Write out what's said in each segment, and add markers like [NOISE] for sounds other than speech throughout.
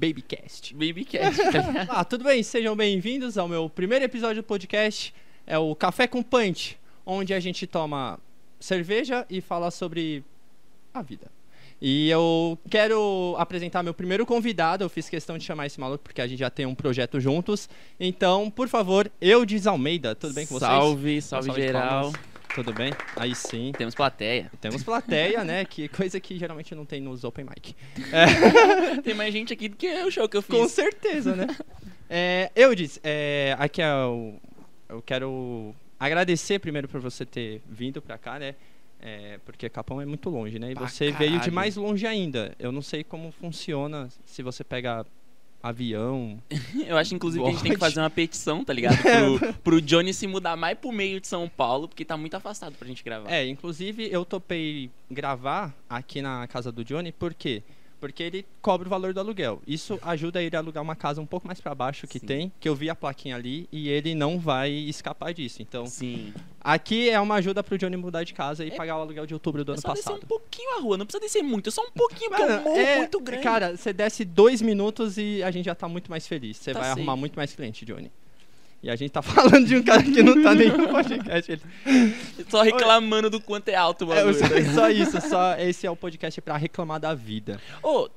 Babycast. Babycast. [LAUGHS] ah, tudo bem? Sejam bem-vindos ao meu primeiro episódio do podcast. É o Café com Punch, onde a gente toma cerveja e fala sobre a vida. E eu quero apresentar meu primeiro convidado. Eu fiz questão de chamar esse maluco porque a gente já tem um projeto juntos. Então, por favor, Eudes Almeida, tudo bem com vocês? Salve, salve, salve geral. Tudo bem? Aí sim. Temos plateia. Temos plateia, né? Que coisa que geralmente não tem nos open mic. É. [LAUGHS] tem mais gente aqui do que o show que eu fiz. Com certeza, né? [LAUGHS] É, Eudes, é, aqui é o, eu quero agradecer primeiro por você ter vindo pra cá, né? É, porque Capão é muito longe, né? E Pra você veio de caralho. mais longe ainda. Eu não sei como funciona se você pega avião. [LAUGHS] Eu acho, inclusive, que a gente tem que fazer uma petição, tá ligado? [LAUGHS] Pro, pro Johnny se mudar mais pro meio de São Paulo, porque tá muito afastado pra gente gravar. É, inclusive eu topei gravar aqui na casa do Johnny, por quê? Porque ele cobra o valor do aluguel. Isso ajuda ele a alugar uma casa um pouco mais pra baixo que Sim. tem, que eu vi a plaquinha ali e ele não vai escapar disso. Então, Sim. aqui é uma ajuda pro Johnny mudar de casa e É- pagar o aluguel de outubro do É ano só descer passado. um pouquinho a rua, não precisa descer muito, é só um pouquinho, porque Mano, é um morro é- muito grande. Cara, você desce dois minutos e a gente já tá muito mais feliz. Você Tá vai arrumar muito mais cliente, Johnny. E a gente tá [LAUGHS] falando de um cara que não tá nem no [LAUGHS] podcast. Ele... Só reclamando do quanto é alto o É, bagulho. só, ligado? só [LAUGHS] isso, só esse é o podcast pra reclamar da vida. Ô,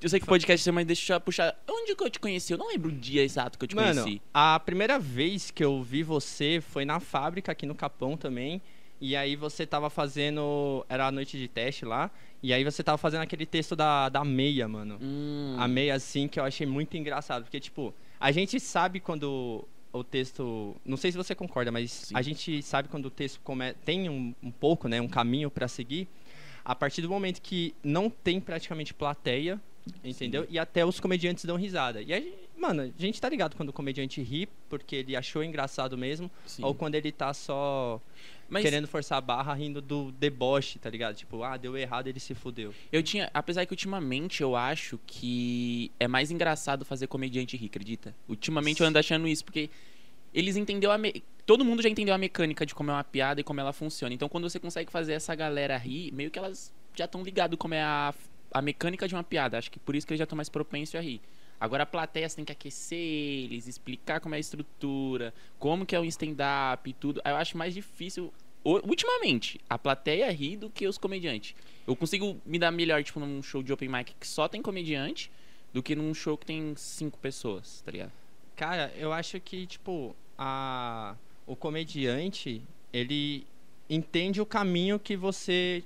eu sei que podcast é, mas deixa eu puxar. Onde que eu te conheci? Eu não lembro o dia exato que eu te Mano, conheci. a primeira vez que eu vi você foi na fábrica aqui no Capão também. E aí você tava fazendo. Era a noite de teste lá. E aí você tava fazendo aquele texto da, da meia, mano. Hum. A meia, assim, que eu achei muito engraçado. Porque, tipo, a gente sabe quando o texto. Não sei se você concorda, mas Sim. a gente sabe quando o texto come... tem um, um pouco, né? Um caminho pra seguir. A partir do momento que não tem praticamente plateia, entendeu? E até os comediantes dão risada. E aí, mano, a gente tá ligado quando o comediante ri, porque ele achou engraçado mesmo, Sim. ou quando ele tá só Mas querendo forçar a barra rindo do deboche, tá ligado? Tipo, ah, deu errado, ele se fudeu. eu tinha. Apesar que ultimamente eu acho que é mais engraçado fazer comediante rir, acredita? Ultimamente eu ando achando isso, porque eles entenderam a. Me... Todo mundo já entendeu a mecânica de como é uma piada e como ela funciona. Então quando você consegue fazer essa galera rir, meio que elas já estão ligadas como é a, a mecânica de uma piada. Acho que por isso que eles já estão mais propensos a rir. Agora a plateia você tem que aquecer eles, explicar como é a estrutura, como que é o stand-up e tudo. Eu acho mais difícil, ultimamente, a plateia rir do que os comediantes. Eu consigo me dar melhor, tipo, num show de open mic que só tem comediante, do que num show que tem cinco pessoas, tá ligado? Cara, eu acho que, tipo, a... o comediante, ele entende o caminho que você.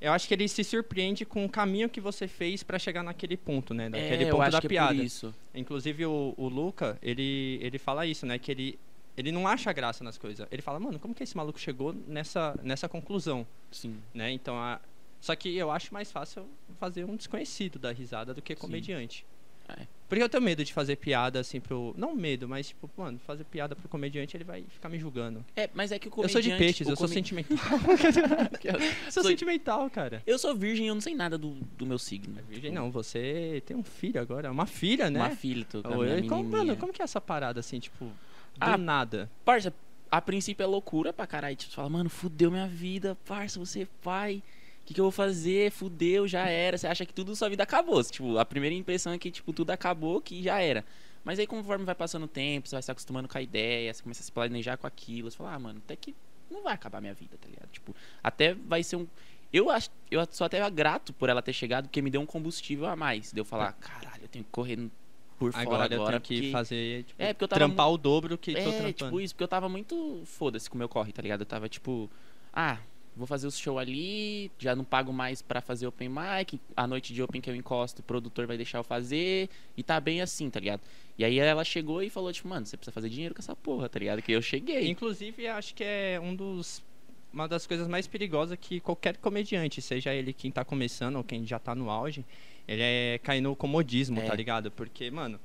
Eu acho que ele se surpreende com o caminho que você fez pra chegar naquele ponto, né? Naquele é, ponto da que piada. é. Inclusive, o, o Luca, ele, ele fala isso, né? Que ele, ele não acha graça nas coisas. Ele fala, mano, como que esse maluco chegou nessa, nessa conclusão, Sim. né? Então, a... Só que eu acho mais fácil fazer um desconhecido da risada do que comediante. É. Porque eu tenho medo de fazer piada, assim, pro... Não medo, mas, tipo, mano, fazer piada pro comediante, ele vai ficar me julgando. É, mas é que o Eu comediante... sou de peixes, eu sou come- sentimental. [LAUGHS] sou Sou- sentimental, cara. Eu sou virgem, eu não sei nada do, do meu signo. Virgem, não, você tem um filho agora, uma filha, né? Uma filha, e como, mano, como que é essa parada, assim, tipo, do Ah, nada? Parça, a princípio é loucura pra caralho. Tipo, você fala, mano, fudeu minha vida, parça, você é pai. O que, que eu vou fazer? Fudeu, já era. Você acha que tudo sua vida acabou. Tipo, a primeira impressão é que, tipo, tudo acabou, que já era. Mas aí, conforme vai passando o tempo, você vai se acostumando com a ideia, você começa a se planejar com aquilo. Você fala, ah, mano, até que não vai acabar minha vida, tá ligado? Tipo, até vai ser um. Eu acho, eu sou até grato por ela ter chegado, porque me deu um combustível a mais. Deu falar, caralho, eu tenho que correr por fora Agora, agora. eu tenho que porque- fazer, tipo, É, porque eu tava trampar o dobro que tô é, trampando. tipo isso, porque eu tava muito foda-se com o meu corre, tá ligado? Eu tava tipo, ah, vou fazer o show ali, já não pago mais pra fazer open mic, a noite de open que eu encosto, o produtor vai deixar eu fazer, e tá bem assim, tá ligado? E aí ela chegou e falou, tipo, mano, você precisa fazer dinheiro com essa porra, tá ligado? Que eu cheguei. Inclusive, acho que é um dos uma das coisas mais perigosas que qualquer comediante, seja ele quem tá começando ou quem já tá no auge, ele é cair no comodismo, É. tá ligado? Porque, mano,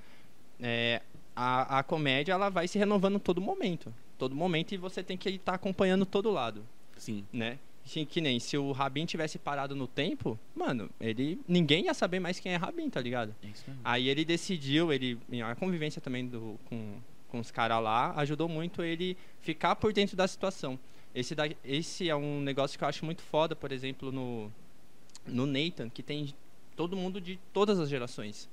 é, a, a comédia ela vai se renovando todo momento. Todo momento e você tem que estar acompanhando todo lado, Sim. né? Assim, que nem se o Rabin tivesse parado no tempo, mano, ele ninguém ia saber mais quem é Rabin, tá ligado? É. Aí ele decidiu, ele a convivência também do, com, com os caras lá ajudou muito ele ficar por dentro da situação. Esse, da, esse é um negócio que eu acho muito foda, por exemplo, no, no Nathan, que tem todo mundo de todas as gerações.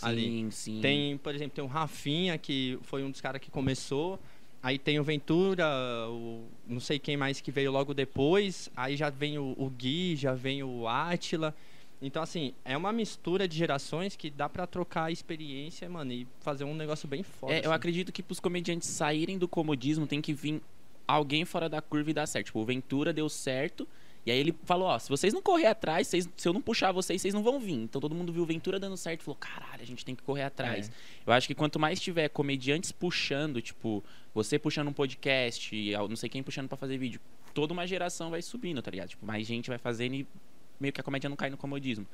ali. Sim, sim. Tem, por exemplo, tem o Rafinha, que foi um dos caras que começou. Aí tem o Ventura, o não sei quem mais que veio logo depois. Aí já vem o, o Gui, já vem o Átila. Então, assim, é uma mistura de gerações que dá pra trocar experiência, mano, e fazer um negócio bem foda. É, eu assim. acredito que pros comediantes saírem do comodismo tem que vir alguém fora da curva e dar certo. Tipo, o Ventura deu certo. E aí ele falou, ó, se vocês não correr atrás, vocês- se eu não puxar vocês, vocês não vão vir. Então todo mundo viu Ventura dando certo e falou, caralho, a gente tem que correr atrás. É. Eu acho que quanto mais tiver comediantes puxando, tipo, você puxando um podcast, não sei quem puxando pra fazer vídeo, toda uma geração vai subindo, tá ligado? Tipo, mais gente vai fazendo e meio que a comédia não cai no comodismo.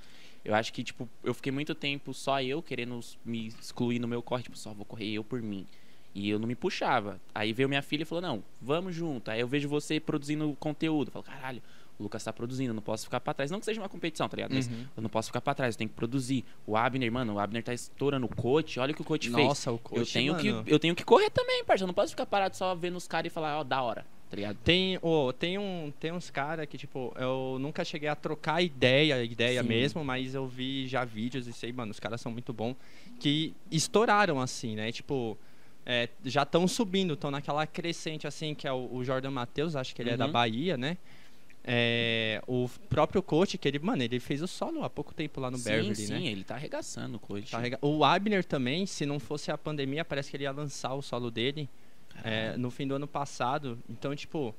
Eu acho que, tipo, eu fiquei muito tempo só eu querendo me excluir no meu corre, tipo, só vou correr eu por mim. E eu não me puxava. Aí veio minha filha e falou, não, vamos junto. Aí eu vejo você produzindo conteúdo. Eu falo, caralho, o Lucas tá produzindo, eu não posso ficar pra trás. Não que seja uma competição, tá ligado? Mas Uhum. eu não posso ficar pra trás, eu tenho que produzir. O Abner, mano, o Abner tá estourando o coach, olha o que o coach fez. Nossa, o coach, eu tenho mano. que Eu tenho que correr também, parça. Eu não posso ficar parado só vendo os caras e falar, ó, da hora, tá ligado? Tem, ô, tem, um, tem uns caras que, tipo, eu nunca cheguei a trocar ideia, ideia Sim. mesmo, mas eu vi já vídeos e sei, mano, os caras são muito bons, que estouraram assim, né? Tipo, é, já estão subindo, estão naquela crescente assim, que é o, o Jordan Matheus, acho que ele é da Uhum. Bahia, né? É, o próprio coach, que ele, mano, ele fez o solo há pouco tempo lá no sim, Beverly, sim, né? ele tá arregaçando o coach. Tá rega- O Abner também, se não fosse a pandemia, parece que ele ia lançar o solo dele é, no fim do ano passado. Então, tipo,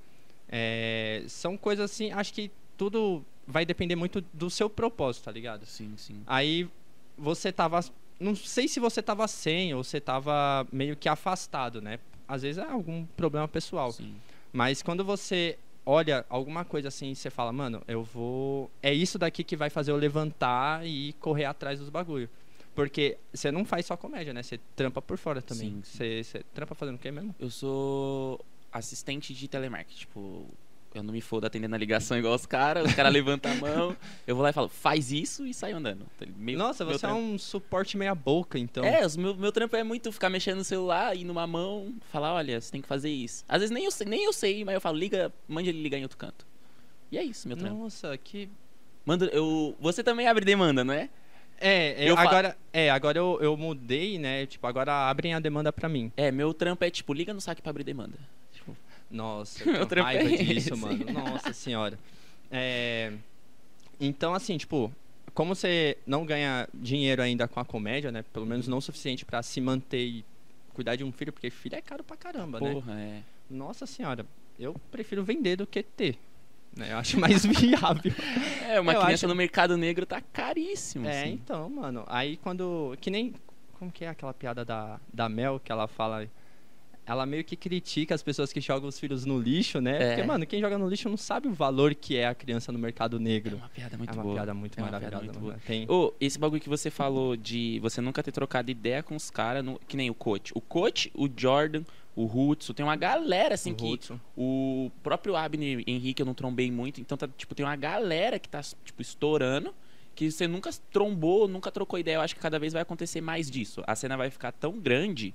é, são coisas assim, acho que tudo vai depender muito do seu propósito, tá ligado? Sim, sim. Aí você tava. Não sei se você tava sem ou você tava meio que afastado, né? Às vezes é algum problema pessoal. sim. Mas quando você olha alguma coisa assim e você fala, mano, eu vou. É isso daqui que vai fazer eu levantar e correr atrás dos bagulho. Porque você não faz só comédia, né? Você trampa por fora também. Sim, sim. Você, você trampa fazendo o quê mesmo? Eu sou assistente de telemarketing. Tipo, eu não me fodo atendendo a ligação igual os caras. Os caras levantam a mão. Eu vou lá e falo, faz isso e saio andando. Tá Meio- Nossa, você é trampo. um suporte meia boca, então. É, os meu, meu trampo é muito ficar mexendo no celular e numa mão, falar, olha, você tem que fazer isso. Às vezes nem eu sei, nem eu sei mas eu falo, liga, mande ele ligar em outro canto. E é isso, meu trampo. Nossa, que. Manda, eu, você também abre demanda, não é? É, eu Eu agora, é, agora eu, eu mudei, né? Tipo, agora abrem a demanda pra mim. É, meu trampo é tipo, liga no saque pra abrir demanda. Nossa, [LAUGHS] eu tenho raiva disso, esse. mano. [LAUGHS] Nossa senhora. É, Então, assim, tipo, como você não ganha dinheiro ainda com a comédia, né? Pelo menos não o suficiente pra se manter e cuidar de um filho, porque filho é caro pra caramba, né? porra, é. Nossa senhora, eu prefiro vender do que ter. Né? Eu acho mais [LAUGHS] viável. É, uma Eu criança acho- no mercado negro tá caríssimo, É, assim. então, mano. Aí quando. Que nem. Como que é aquela piada da, da Mel que ela fala. Ela meio que critica as pessoas que jogam os filhos no lixo, né? É. Porque, mano, quem joga no lixo não sabe o valor que é a criança no mercado É negro. uma piada muito é uma boa. piada muito É uma piada maravilhosa. muito mano. Tem... Ô, esse bagulho que você falou de você nunca ter trocado ideia com os caras, no- que nem o coach. O coach, o Jordan, o Hudson, tem uma galera assim o que. Hudson. O próprio Abner Henrique eu não trombei muito, então tá, tipo, tem uma galera que tá, tipo, estourando, que você nunca trombou, nunca trocou ideia. Eu acho que cada vez vai acontecer mais disso. A cena vai ficar tão grande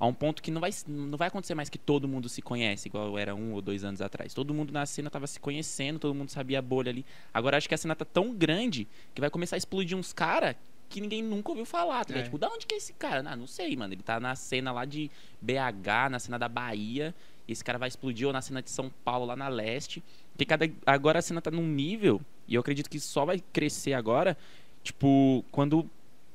a um ponto que não vai, não vai acontecer mais que todo mundo se conhece, igual era um ou dois anos atrás. Todo mundo na cena tava se conhecendo, todo mundo sabia a bolha ali. Agora acho que a cena tá tão grande que vai começar a explodir uns caras que ninguém nunca ouviu falar, tá? É. Tipo, da onde que é esse cara? Ah, não sei, mano. Ele tá na cena lá de BH, na cena da Bahia. E esse cara vai explodir ou na cena de São Paulo, lá na leste. Porque cada, agora a cena tá num nível, e eu acredito que só vai crescer agora, tipo, quando.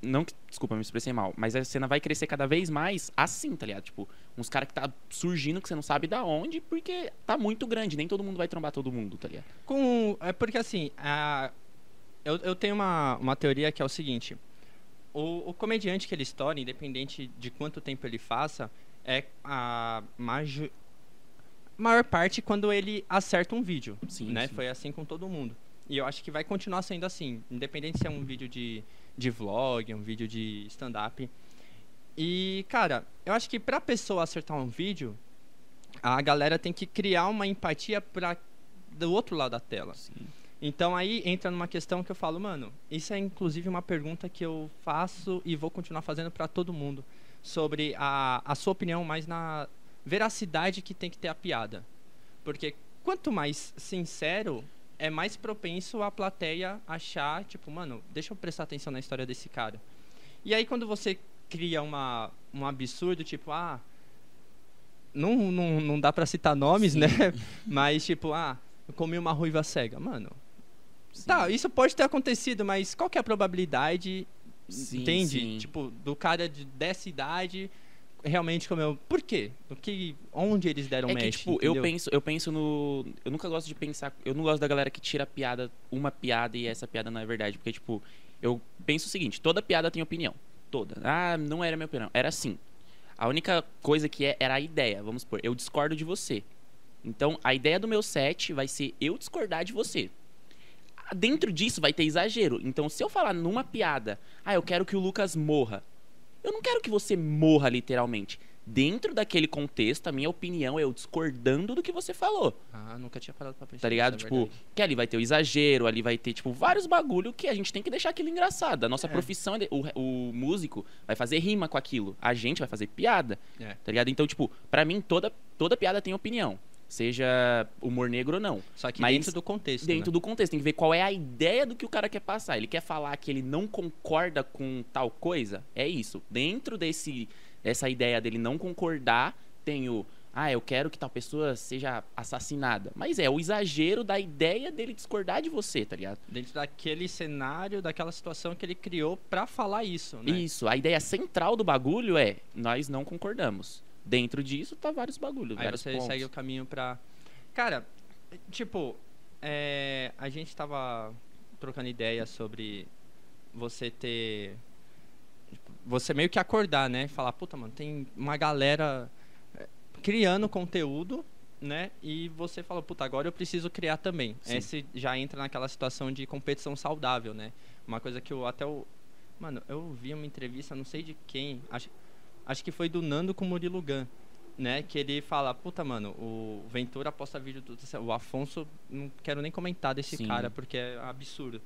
Não que. Desculpa, me expressei mal. Mas a cena vai crescer cada vez mais assim, tá ligado? Tipo, uns caras que tá surgindo que você não sabe da onde, porque tá muito grande. Nem todo mundo vai trombar todo mundo, tá ligado? Com, é porque assim, a, eu, eu tenho uma, uma teoria que é o seguinte: o, o comediante que ele estoura, independente de quanto tempo ele faça, é a maju, maior parte quando ele acerta um vídeo. Sim, né? sim. Foi assim com todo mundo. E eu acho que vai continuar sendo assim, independente se é um vídeo de, de vlog, um vídeo de stand-up. E, cara, eu acho que pra pessoa acertar um vídeo, a galera tem que criar uma empatia pra, do outro lado da tela. Sim. Então aí entra numa questão que eu falo, mano, isso é inclusive uma pergunta que eu faço e vou continuar fazendo pra todo mundo sobre a, a sua opinião mais na veracidade que tem que ter a piada. Porque quanto mais sincero, é mais propenso a plateia achar, tipo, mano, deixa eu prestar atenção na história desse cara. E aí quando você cria uma, um absurdo, tipo, ah. Não, não, não dá pra citar nomes, Sim. né? [LAUGHS] Mas, tipo, ah, eu comi uma ruiva cega. Mano, Sim. tá, isso pode ter acontecido, mas qual que é a probabilidade, Sim, entende? sim. Tipo, do cara de, dessa idade realmente comeu. Por quê? O que, onde eles deram É que, match, tipo, entendeu? eu penso, eu penso no. Eu nunca gosto de pensar. Eu não gosto da galera que tira a piada, uma piada e essa piada não é verdade. Porque, tipo, eu penso o seguinte: toda piada tem opinião. Toda. Ah, não era minha opinião. Era assim. A única coisa que é, era a ideia. Vamos supor, eu discordo de você. Então, a ideia do meu set vai ser eu discordar de você. Dentro disso vai ter exagero. Então, se eu falar numa piada, ah, eu quero que o Lucas morra. Eu não quero que você morra literalmente. Dentro daquele contexto, a minha opinião é eu discordando do que você falou. Ah, nunca tinha parado pra pensar. Tá ligado? é tipo, verdade. que ali vai ter o exagero, ali vai ter, tipo, vários bagulho que a gente tem que deixar aquilo engraçado. A nossa É. profissão, é o, o músico vai fazer rima com aquilo. A gente vai fazer piada. É. Tá ligado? Então, tipo, pra mim, toda, toda piada tem opinião. Seja humor negro ou não. Só que Mas dentro do contexto. Dentro né? do contexto, tem que ver qual é a ideia do que o cara quer passar. Ele quer falar que ele não concorda com tal coisa? É isso. Dentro desse essa ideia dele não concordar, tem o ah, eu quero que tal pessoa seja assassinada. Mas é o exagero da ideia dele discordar de você, tá ligado? Dentro daquele cenário, daquela situação que ele criou pra falar isso, né? Isso, a ideia central do bagulho é nós não concordamos. Dentro disso tá vários bagulhos, Aí vários você pontos. segue o caminho pra. Cara, tipo, é, a gente tava trocando ideia sobre você ter. tipo, Você meio que acordar, né? Falar, puta, mano, tem uma galera é, criando conteúdo, né? E você fala, puta, agora eu preciso criar também. Sim. Esse já entra naquela situação de competição saudável, né? Uma coisa que eu até o. Mano, eu vi uma entrevista, não sei de quem. Acho, acho que foi do Nando com o Murilo Gun né? Que ele fala, puta, mano, o Ventura posta vídeo do. O Afonso, não quero nem comentar desse Sim. cara, porque é absurdo.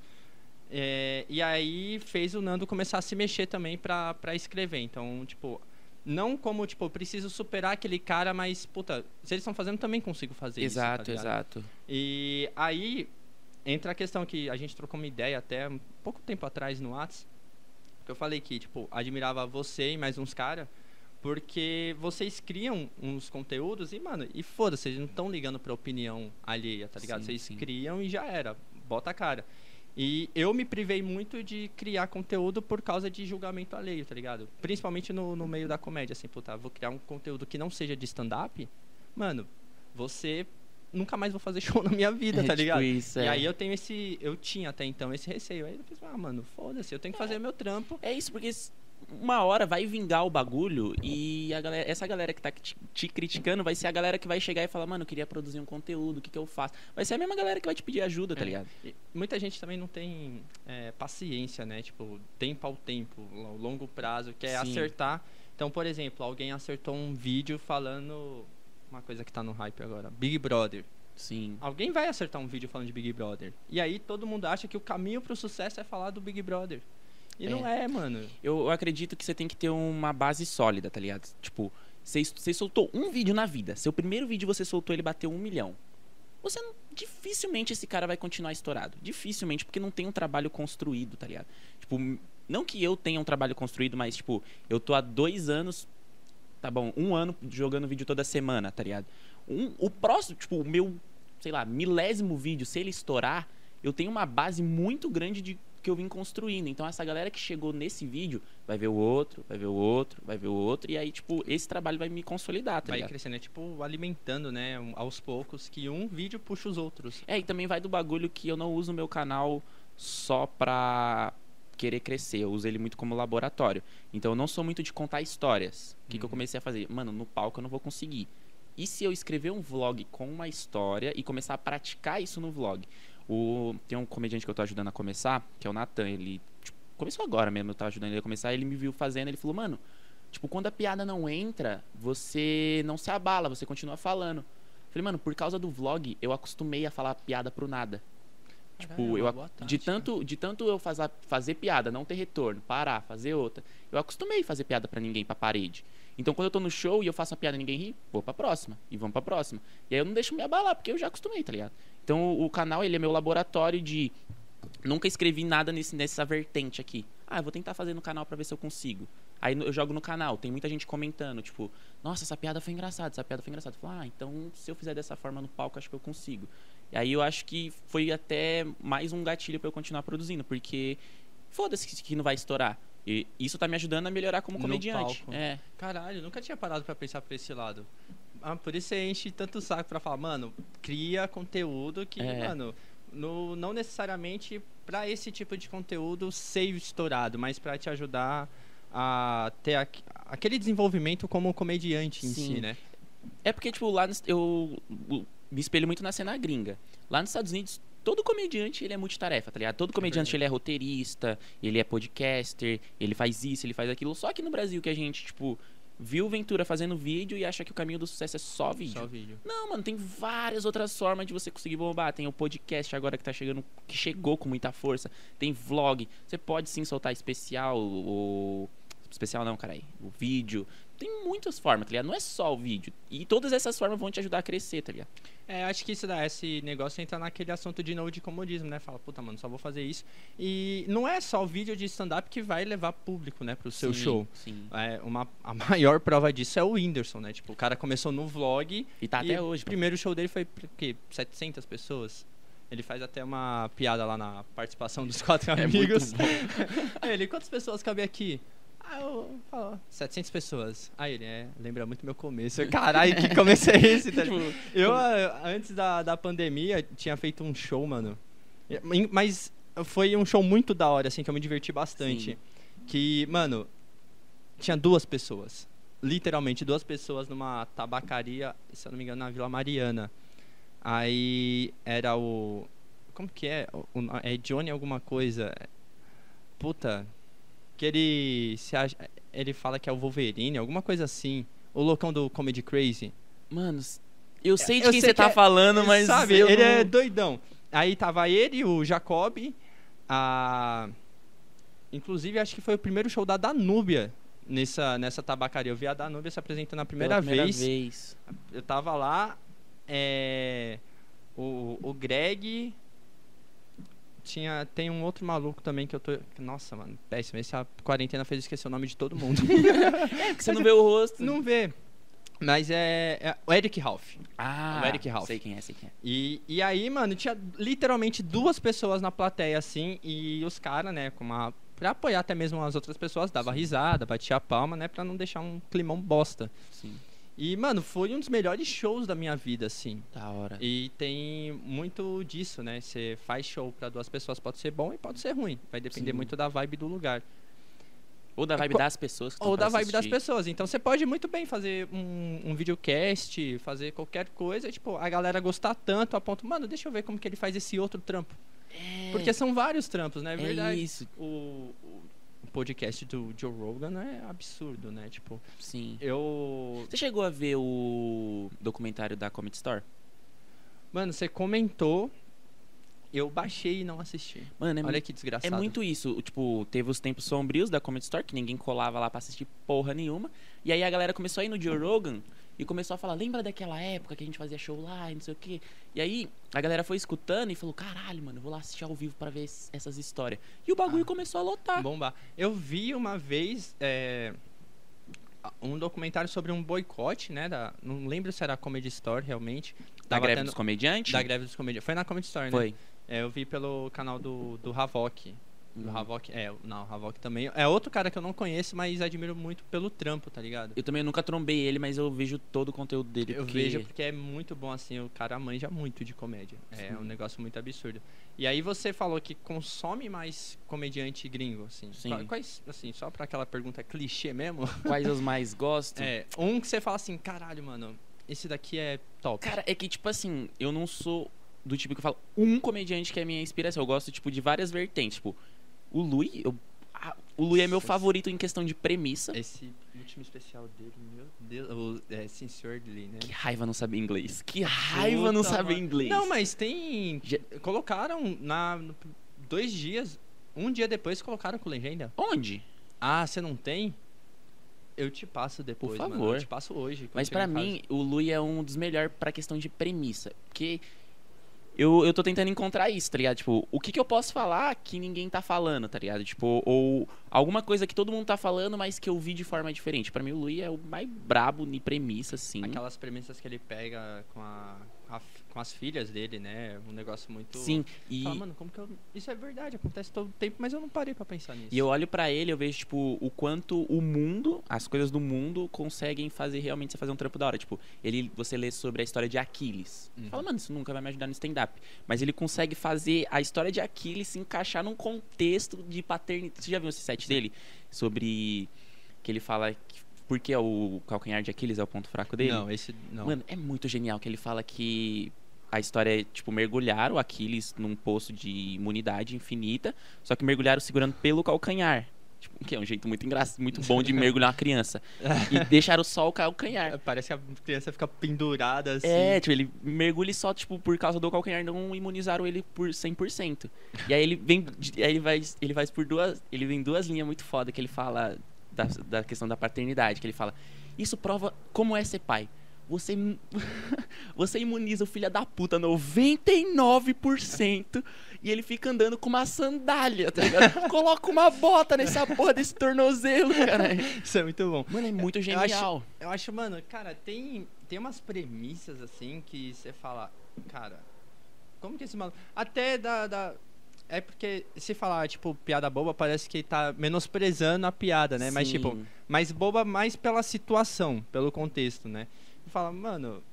É, e aí fez o Nando começar a se mexer também pra, pra escrever. Então, tipo, não como, tipo, preciso superar aquele cara, mas, puta, se eles estão fazendo, também consigo fazer isso. tá Exato, exato. E aí entra a questão que a gente trocou uma ideia até um pouco tempo atrás no Whats, que eu falei que, tipo, admirava você e mais uns caras, porque vocês criam uns conteúdos e, mano, e foda-se, vocês não estão ligando pra opinião alheia, tá ligado? Sim, vocês sim. criam e já era, bota a cara. E eu me privei muito de criar conteúdo por causa de julgamento alheio, tá ligado? Principalmente no, no meio da comédia, assim, puta, vou criar um conteúdo que não seja de stand-up, mano, você nunca mais vou fazer [LAUGHS] show na minha vida, É tá tipo ligado? isso, E é. aí eu tenho esse. Eu tinha até então esse receio. Aí eu pensei, ah, mano, foda-se, eu tenho que fazer meu trampo. É isso, porque uma hora vai vingar o bagulho e a galera, essa galera que tá te, te criticando vai ser a galera que vai chegar e falar, mano, eu queria produzir um conteúdo, o que, que eu faço? Vai ser a mesma galera que vai te pedir ajuda, tá É. ligado? E muita gente também não tem é, paciência, né? Tipo, tempo ao tempo, lo- longo prazo, quer Sim. acertar. Então, por exemplo, alguém acertou um vídeo falando. Uma coisa que tá no hype agora, Big Brother. Sim. Alguém vai acertar um vídeo falando de Big Brother. E aí todo mundo acha que o caminho pro sucesso é falar do Big Brother. E não é, mano. Eu, eu acredito que você tem que ter uma base sólida, tá ligado? Tipo, você, você soltou um vídeo na vida. Seu primeiro vídeo você soltou, ele bateu um milhão. Você não, dificilmente esse cara vai continuar estourado. Dificilmente, porque não tem um trabalho construído, tá ligado? Tipo, não que eu tenha um trabalho construído, mas, tipo, eu tô há dois anos. Tá bom, um ano jogando vídeo toda semana, tá ligado? Um, o próximo, tipo, o meu, sei lá, milésimo vídeo, se ele estourar, eu tenho uma base muito grande de que eu vim construindo. Então essa galera que chegou nesse vídeo vai ver o outro, vai ver o outro, vai ver o outro, e aí, tipo, esse trabalho vai me consolidar, tá Vai ligado? crescendo, é tipo alimentando, né? Aos poucos, que um vídeo puxa os outros. É, e também vai do bagulho que eu não uso o meu canal só pra querer crescer. Eu uso ele muito como laboratório. Então eu não sou muito de contar histórias. O que, que eu Uhum. comecei a fazer? Mano, no palco eu não vou conseguir. E se eu escrever um vlog com uma história e começar a praticar isso no vlog? O, tem um comediante que eu tô ajudando a começar, que é o Nathan. Ele tipo, começou agora mesmo, eu tava ajudando ele a começar. Ele me viu fazendo, ele falou, mano, tipo, quando a piada não entra, você não se abala, você continua falando. Falei, mano, por causa do vlog, eu acostumei a falar piada pro nada. Tipo, eu, de tanto de tanto eu fazer, fazer piada, não ter retorno, parar, fazer outra, eu acostumei a fazer piada pra ninguém, pra parede. Então quando eu tô no show e eu faço uma piada e ninguém ri, vou pra próxima. E vamos pra próxima. E aí eu não deixo me abalar, porque eu já acostumei, tá ligado? Então o, o canal, ele é meu laboratório de. Nunca escrevi nada nesse, nessa vertente aqui. Ah, eu vou tentar fazer no canal pra ver se eu consigo. Aí eu jogo no canal, tem muita gente comentando, tipo, nossa, essa piada foi engraçada, essa piada foi engraçada. Eu falo, ah, então se eu fizer dessa forma no palco, acho que eu consigo. E aí eu acho que foi até mais um gatilho pra eu continuar produzindo, porque foda-se que- não vai estourar. E isso tá me ajudando a melhorar como comediante. É. Caralho, nunca tinha parado pra pensar por esse lado. Ah, por isso você enche tanto o saco pra falar, mano, cria conteúdo que, É. mano, no, não necessariamente pra esse tipo de conteúdo ser estourado, mas pra te ajudar a ter aque- aquele desenvolvimento como comediante em Sim. si, né? É porque, tipo, lá eu me espelho muito na cena gringa. Lá nos Estados Unidos, todo comediante ele é multitarefa, tá ligado? Todo comediante verdade. ele é roteirista, ele é podcaster, ele faz isso, ele faz aquilo. Só que no Brasil que a gente, tipo, viu Ventura fazendo vídeo e acha que o caminho do sucesso é só vídeo. Só vídeo. Não, mano, tem várias outras formas de você conseguir bombar. Tem o podcast agora que tá chegando, que chegou com muita força. Tem vlog. Você pode sim soltar especial, o. Especial não, carai. O vídeo. Tem muitas formas, tá ligado? Não é só o vídeo. E todas essas formas vão te ajudar a crescer, tá ligado? É, acho que isso dá, esse negócio entra naquele assunto de novo de comodismo, né? Fala, puta, mano, só vou fazer isso. E não é só o vídeo de stand-up que vai levar público, né, pro seu Sim, show. Sim. É, uma, a [LAUGHS] maior prova disso é o Whindersson, né? Tipo, o cara começou no vlog. E tá e até hoje. O primeiro show dele foi, o quê? 700 pessoas? Ele faz até uma piada lá na participação dos quatro É amigos. [LAUGHS] ele, quantas pessoas cabem aqui? Ah, eu falo, 700 pessoas. Aí ele, é, lembra muito meu começo. [LAUGHS] Caralho, que começo é esse? Tá? Tipo, Eu, ah, antes da, da pandemia, tinha feito um show, mano. Mas foi um show muito da hora, assim, que eu me diverti bastante. Sim. Que, mano, tinha duas pessoas. Literalmente, duas pessoas numa tabacaria, se eu não me engano, na Vila Mariana. Aí era o. Como que é? É Johnny alguma coisa. Puta. Que ele se acha- Ele fala que é o Wolverine, alguma coisa assim. O loucão do Comedy Crazy. Mano, eu sei de Eu quem sei você que tá é- falando, mas. Sabe, ele não- é doidão. Aí tava ele, o Jacob, a. Inclusive, acho que foi o primeiro show da Danúbia nessa, nessa tabacaria. Eu vi a Danúbia se apresentando a primeira, pela primeira vez. vez. Eu tava lá. é, O, o Greg. Tinha, tem um outro maluco também que eu tô. Nossa, mano, péssimo. Essa quarentena fez esquecer o nome de todo mundo. [LAUGHS] [LAUGHS] É, porque você não vê o rosto. Não vê. Mas é, é o Eric Ralph. Ah, O Eric Ralph. Sei quem é, sei quem é. E, e aí, mano, tinha literalmente duas pessoas na plateia, assim, e os caras, né, com uma. Pra apoiar até mesmo as outras pessoas, dava risada, batia a palma, né, pra não deixar um climão bosta. Sim. E, mano, foi um dos melhores shows da minha vida, assim. Da hora. E tem muito disso, né? Você faz show pra duas pessoas, pode ser bom e pode ser ruim. Vai depender Sim. muito da vibe do lugar. Ou da vibe das pessoas que Ou da vibe das pessoas. Então você pode muito bem fazer um, um videocast, fazer qualquer coisa, e, tipo, a galera gostar tanto a ponto, mano, deixa eu ver como que ele faz esse outro trampo. É, Porque são vários trampos, né? É é verdade. isso. O, o- o podcast do Joe Rogan é absurdo, né? Tipo, Sim. eu. Você chegou a ver o documentário da Comedy Store? Mano, você comentou, eu baixei e não assisti. Mano, é, Olha que é desgraçado. muito isso. O, Tipo, teve os tempos sombrios da Comedy Store, que ninguém colava lá pra assistir porra nenhuma. E aí a galera começou a ir no Joe Rogan e começou a falar, lembra daquela época que a gente fazia show lá e não sei o quê? E aí a galera foi escutando e falou, caralho, mano, vou lá assistir ao vivo pra ver es- essas histórias. E o bagulho Ah. começou a lotar. Bombar. Eu vi uma vez é, um documentário sobre um boicote, né? Da, não lembro se era a Comedy Store realmente. da Tava greve tendo- dos comediantes? Da greve dos comediantes. Foi na Comedy Store, né? Foi. É, eu vi pelo canal do, do Havok. Do Uhum. Havok, é, não, o Havok também. É outro cara que eu não conheço, mas admiro muito pelo trampo, tá ligado? Eu também nunca trombei ele, mas eu vejo todo o conteúdo dele. Eu porque- vejo porque é muito bom, assim, o cara manja muito de comédia. É Sim. um negócio muito absurdo. E aí você falou que consome mais comediante gringo, assim. Sim. Qua- Quais, assim, só pra aquela pergunta clichê mesmo? [LAUGHS] Quais eu mais gosto? É, um que você fala assim, caralho, mano, esse daqui é top. Cara, é que, tipo assim, eu não sou do tipo que eu falo um comediante que é minha inspiração. Eu gosto, tipo, de várias vertentes. Tipo, o Lui, eu- ah, o Lui é meu favorito em questão de premissa. Esse último especial dele, meu Deus, o é, Sincerely, né? Que raiva não saber inglês. Que raiva não Puta, saber mano. inglês. Não, mas tem. Já- Colocaram na. no- dois dias. Um dia depois colocaram com legenda. Onde? Ah, você não tem? Eu te passo depois, Por mano. favor. Eu te passo hoje. Mas casa. mim, o Lui é um dos melhores pra questão de premissa. Porque eu, eu tô tentando encontrar isso, tá ligado? Tipo, o que, que eu posso falar que ninguém tá falando, tá ligado? Tipo, ou alguma coisa que todo mundo tá falando, mas que eu vi de forma diferente. Pra mim, o Luiz é o mais brabo de premissa, assim. Aquelas premissas que ele pega com, a, a- com as filhas dele, né? Um negócio muito. Sim, e, Fala, mano, como que eu. Isso é verdade, acontece todo tempo, mas eu não parei pra pensar nisso. e eu olho pra ele, eu vejo, tipo, o quanto o mundo, as coisas do mundo, conseguem fazer realmente você fazer um trampo da hora. Tipo, ele, você lê sobre a história de Aquiles. Uhum. Fala, mano, isso nunca vai me ajudar no stand-up. Mas ele consegue fazer a história de Aquiles se encaixar num contexto de paternidade. Você já viu esse set dele? Sobre. Que ele fala que, porque o calcanhar de Aquiles é o ponto fraco dele? Não, esse. Não. Mano, é muito genial que ele fala que a história é, tipo, mergulhar o Aquiles num poço de imunidade infinita, só que mergulharam segurando pelo calcanhar. Tipo, que é um jeito muito engraçado, muito bom de [LAUGHS] mergulhar uma criança. [LAUGHS] E deixaram só o calcanhar. Parece que a criança fica pendurada assim. É, tipo, ele mergulha só, tipo, por causa do calcanhar não imunizaram ele por 100%. E aí ele vem, aí ele vai, ele vai por duas, ele vem duas linhas muito foda que ele fala da, da questão da paternidade, que ele fala, isso prova como é ser pai. Você, [LAUGHS] você imuniza o filho da puta 99% e ele fica andando com uma sandália, tá ligado? [LAUGHS] Coloca uma bota nessa porra desse tornozelo, cara. Isso é muito bom. Mano, é muito Eu genial. Eu acho, mano, cara, tem, tem umas premissas assim que você fala, cara, como que esse maluco. Até da, da. É porque se falar, tipo, piada boba, parece que tá menosprezando a piada, né? Mas, tipo, Sim. mais boba mais pela situação, pelo contexto, né? Fala, mano,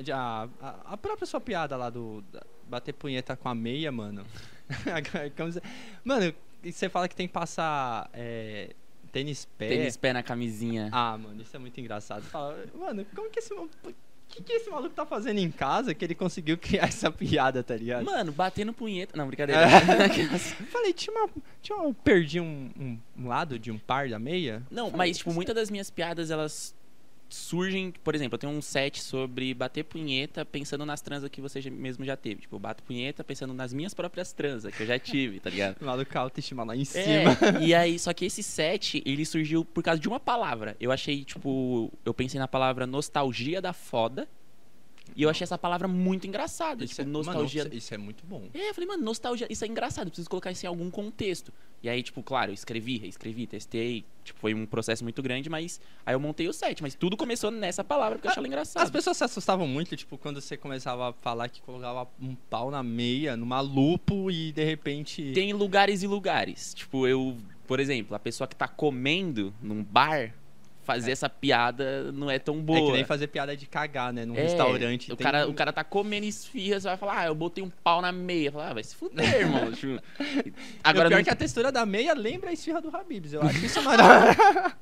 já, a, a própria sua piada lá do bater punheta com a meia, mano. [LAUGHS] Mano, você fala que tem que passar é, tênis pé. Tênis pé na camisinha. Ah, mano, isso é muito engraçado. Fala, mano, como que esse que, que esse maluco tá fazendo em casa que ele conseguiu [LAUGHS] criar essa piada, tá ligado? Mano, batendo punheta. Não, brincadeira. [LAUGHS] Falei, tinha uma. Tinha uma eu perdi um, um- um lado de um par da meia. Não, Falei, mas, tipo, muitas das minhas piadas, elas surgem. Por exemplo, eu tenho um set sobre bater punheta pensando nas transas que você mesmo já teve. Tipo, eu bato punheta pensando nas minhas próprias transas que eu já tive, tá ligado? O maluco com a autoestima lá em É, cima. e aí, só que esse set, ele surgiu por causa de uma palavra. Eu achei, tipo, eu pensei na palavra nostalgia da foda. E eu achei essa palavra muito engraçada. Isso tipo, é, nostalgia. mano, isso é muito bom. É, eu falei, mano, nostalgia, isso é engraçado, preciso colocar isso em algum contexto. E aí, tipo, claro, eu escrevi, reescrevi, testei, tipo, foi um processo muito grande, mas aí eu montei o set, mas tudo começou nessa palavra porque eu achei ela engraçada. As pessoas se assustavam muito, tipo, quando você começava a falar que colocava um pau na meia, numa lupo e de repente. Tem lugares e lugares. Tipo, eu, por exemplo, a pessoa que tá comendo num bar, fazer É. essa piada não é tão boa. É que nem fazer piada de cagar, né? Num É, restaurante. O tem cara, o cara tá comendo esfirra, você vai falar, ah, eu botei um pau na meia. Fala, ah, vai se fuder, [LAUGHS] irmão. Tipo, Agora, o pior não- é que a textura da meia lembra a esfirra do Habibs. Eu acho isso maravilhoso. [LAUGHS]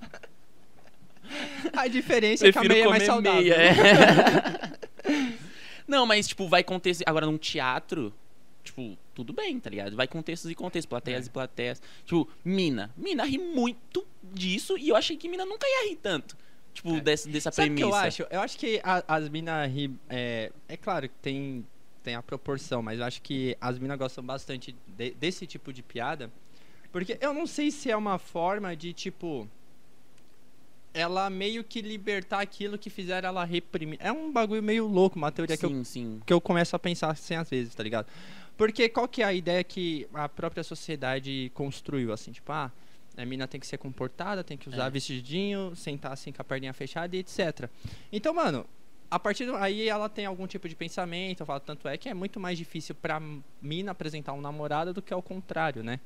a diferença é que a prefiro meia é mais saudável. meia, é. [LAUGHS] Não, mas, tipo, vai contexto. Agora, num teatro, tipo, tudo bem, tá ligado? Vai contextos e contextos, plateias É. e plateias. Tipo, Mina. Mina ri muito disso e eu achei que Mina nunca ia rir tanto. Tipo, É. dessa, dessa Sabe o que premissa. eu acho? Eu acho que a- as minas ri. É, é claro que tem, tem a proporção, mas eu acho que as minas gostam bastante de- desse tipo de piada. Porque eu não sei se é uma forma de, tipo. Ela meio que libertar aquilo que fizeram ela reprimir. É um bagulho meio louco, uma teoria que eu Sim, sim. que eu começo a pensar assim às vezes, tá ligado? Porque qual que é a ideia que a própria sociedade construiu, assim, tipo, ah, a mina tem que ser comportada, tem que usar É. vestidinho, sentar assim com a perninha fechada e etc. Então, mano, a partir do, aí ela tem algum tipo de pensamento, eu falo, tanto é que é muito mais difícil pra mina apresentar um namorado do que ao contrário, né?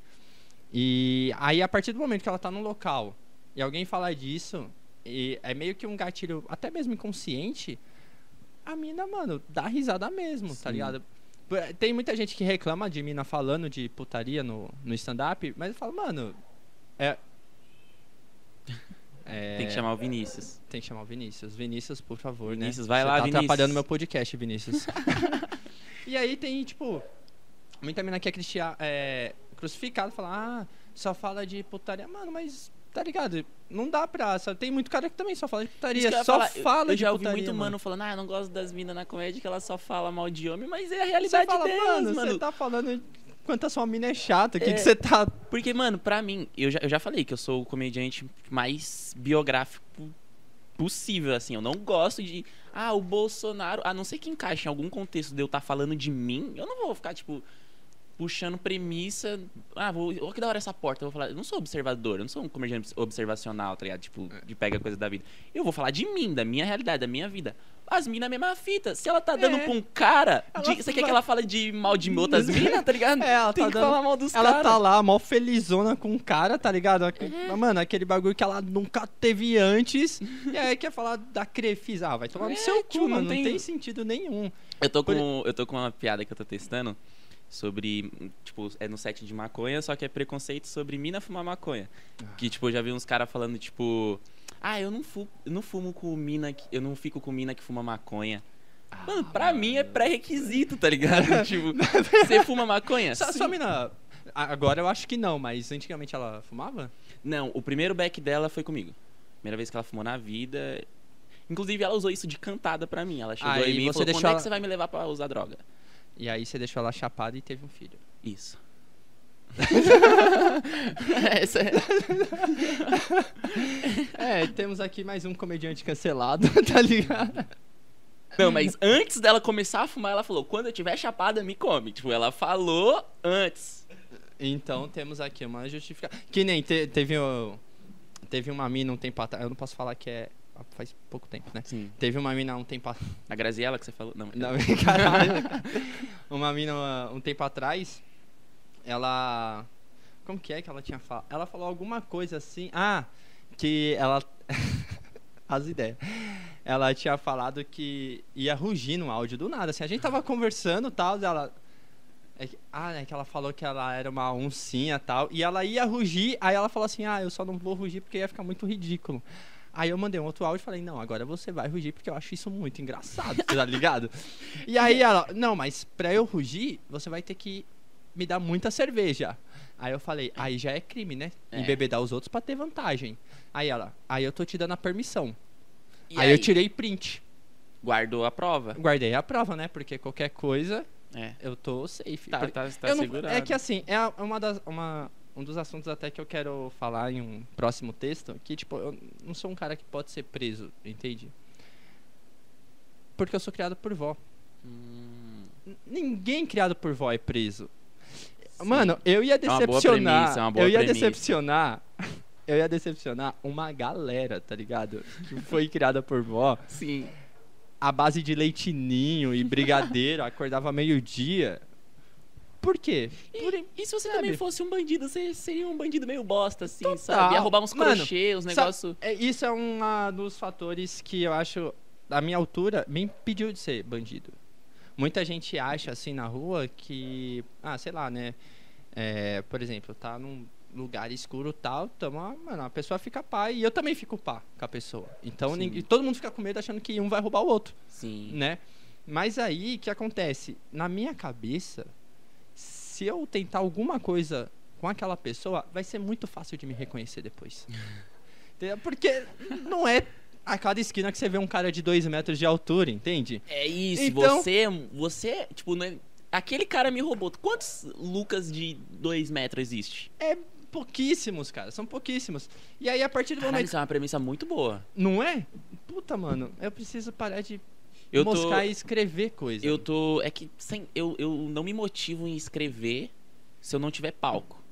E aí a partir do momento que ela tá num local e alguém falar disso, e é meio que um gatilho, até mesmo inconsciente, a mina, mano, dá risada mesmo, tá Sim. ligado? Tem muita gente que reclama de mina falando de putaria no, no stand-up, mas eu falo, mano, é. [LAUGHS] É, Tem que chamar o Vinícius. Tem que chamar o Vinícius. Vinícius, por favor, Vinícius, né? vai Você lá, tá Vinícius. atrapalhando meu podcast, Vinícius. [LAUGHS] e aí tem, tipo, muita mina que é, é crucificada, fala, ah, só fala de putaria. Mano, mas, tá ligado? Não dá pra... Sabe? Tem muito cara que também só fala de putaria, que eu ia só falar, eu- fala eu, de já ouvi putaria, muito mano. falando, ah, eu não gosto das minas na comédia que ela só fala mal de homem, mas é a realidade fala, delas, mano, mano. você tá falando quanto a sua mina é chata, o que É. que você tá... Porque, mano, pra mim, eu já, eu já falei que eu sou o comediante mais biográfico possível, assim. Eu não gosto de. Ah, o Bolsonaro. A não ser que encaixe em algum contexto de eu estar falando de mim, eu não vou ficar, tipo, puxando premissa. Ah, vou. Olha que da hora essa porta. Eu vou falar. Eu não sou observador, eu não sou um comediante observacional, tá ligado? Tipo, de pega coisa da vida. Eu vou falar de mim, da minha realidade, da minha vida. As minas a mesma fita. Se ela tá dando É. pra um cara. Ela de- você quer vai- que ela fale de mal de outras minas, tá ligado? [LAUGHS] É, ela Tem tá que dando- falar mal dos Ela caras. tá lá, mó felizona com o cara, tá ligado? Uhum. Mano, aquele bagulho que ela nunca teve antes. [LAUGHS] e aí quer falar da Crefis. Ah, vai tomar no É, seu cu, tipo, não mano. Não tem- tem sentido nenhum. Eu tô, Por- com, eu tô com uma piada que eu tô testando sobre, tipo, é no set de maconha, só que é preconceito sobre mina fumar maconha. Que, tipo, eu já vi uns caras falando, tipo, ah, eu não, fumo, eu não fumo com mina, que, eu não fico com mina que fuma maconha. Mano, pra mim é pré-requisito, tá ligado? [LAUGHS] tipo, você fuma maconha? Só, só mina. Agora eu acho que não, mas antigamente ela fumava? Não, o primeiro back dela foi comigo. Primeira vez que ela fumou na vida. Inclusive, ela usou isso de cantada pra mim. Ela chegou Aí em mim e falou, quando deixou é ela- que você vai me levar pra usar droga? E aí você deixou ela chapada e teve um filho. Isso. [LAUGHS] Essa é... É, temos aqui mais um comediante cancelado, [LAUGHS] tá ligado? Não, mas antes dela começar a fumar, ela falou: quando eu tiver chapada, me come. Tipo, ela falou antes. Então temos aqui uma justificação. Que nem te- teve, o- teve uma mina um tempo atrás. Eu não posso falar que é. Faz pouco tempo, né? Sim. Teve uma mina um tempo atrás. A Graziella que você falou? Não, Não, [LAUGHS] caralho. [LAUGHS] Uma mina uh, um tempo atrás, ela. Como que é que ela tinha falado? Ela falou alguma coisa assim. Ah, que ela. [LAUGHS] As ideias. Ela tinha falado que ia rugir no áudio do nada. Assim, a gente tava conversando e tal, ela. é ah, é que ela falou que ela era uma oncinha e tal. E ela ia rugir, aí ela falou assim: Ah, eu só não vou rugir porque ia ficar muito ridículo. Aí eu mandei um outro áudio e falei: Não, agora você vai rugir porque eu acho isso muito engraçado, tá ligado? E aí ela: Não, mas pra eu rugir, você vai ter que me dar muita cerveja. Aí eu falei: Aí já é crime, né? É. Embebedar os outros pra ter vantagem. Aí ela: Aí eu tô te dando a permissão. E aí, eu tirei print. Guardou a prova? Guardei a prova, né? Porque qualquer coisa É. eu tô safe. Tá, tá, tá eu não- segurado. é que assim, é a- uma das, uma, um dos assuntos até que eu quero falar em um próximo texto, que tipo, eu não sou um cara que pode ser preso, entende? Porque eu sou criado por vó. Hum, Ninguém criado por vó é preso. sim. Mano, eu ia É decepcionar. premissa, é uma boa eu ia premissa. decepcionar. [LAUGHS] Eu ia decepcionar uma galera, tá ligado? Que foi criada por vó. Sim. a base de leitinho e brigadeiro, [LAUGHS] acordava meio-dia. Por quê? Por... E, e se você sabe? também fosse um bandido, você seria um bandido meio bosta, assim, Total. sabe? Ia roubar uns crochê, uns negócios. é, isso é um ah, dos fatores que eu acho, da minha altura, me impediu de ser bandido. Muita gente acha, assim, na rua que, ah, sei lá, né? É, por exemplo, tá num lugar escuro e tal, tamo, mano, a pessoa fica pá e eu também fico pá com a pessoa. Então, ninguém, todo mundo fica com medo achando que um vai roubar o outro. Sim. né? Mas aí, o que acontece? Na minha cabeça, se eu tentar alguma coisa com aquela pessoa, vai ser muito fácil de me reconhecer depois. [LAUGHS] Porque não é a cada esquina que você vê um cara de dois metros de altura, entende? É isso, Então- você, você, tipo, não é- aquele cara me roubou. Quantos Lucas de 2 metros existe? É pouquíssimos, cara, são pouquíssimos. E aí, a partir do Caralho, momento. isso é uma premissa muito boa. Não é? Puta, mano, eu preciso parar de Eu tô, moscar e escrever coisa. eu tô, é que sem, eu, eu não me motivo em escrever se eu não tiver palco.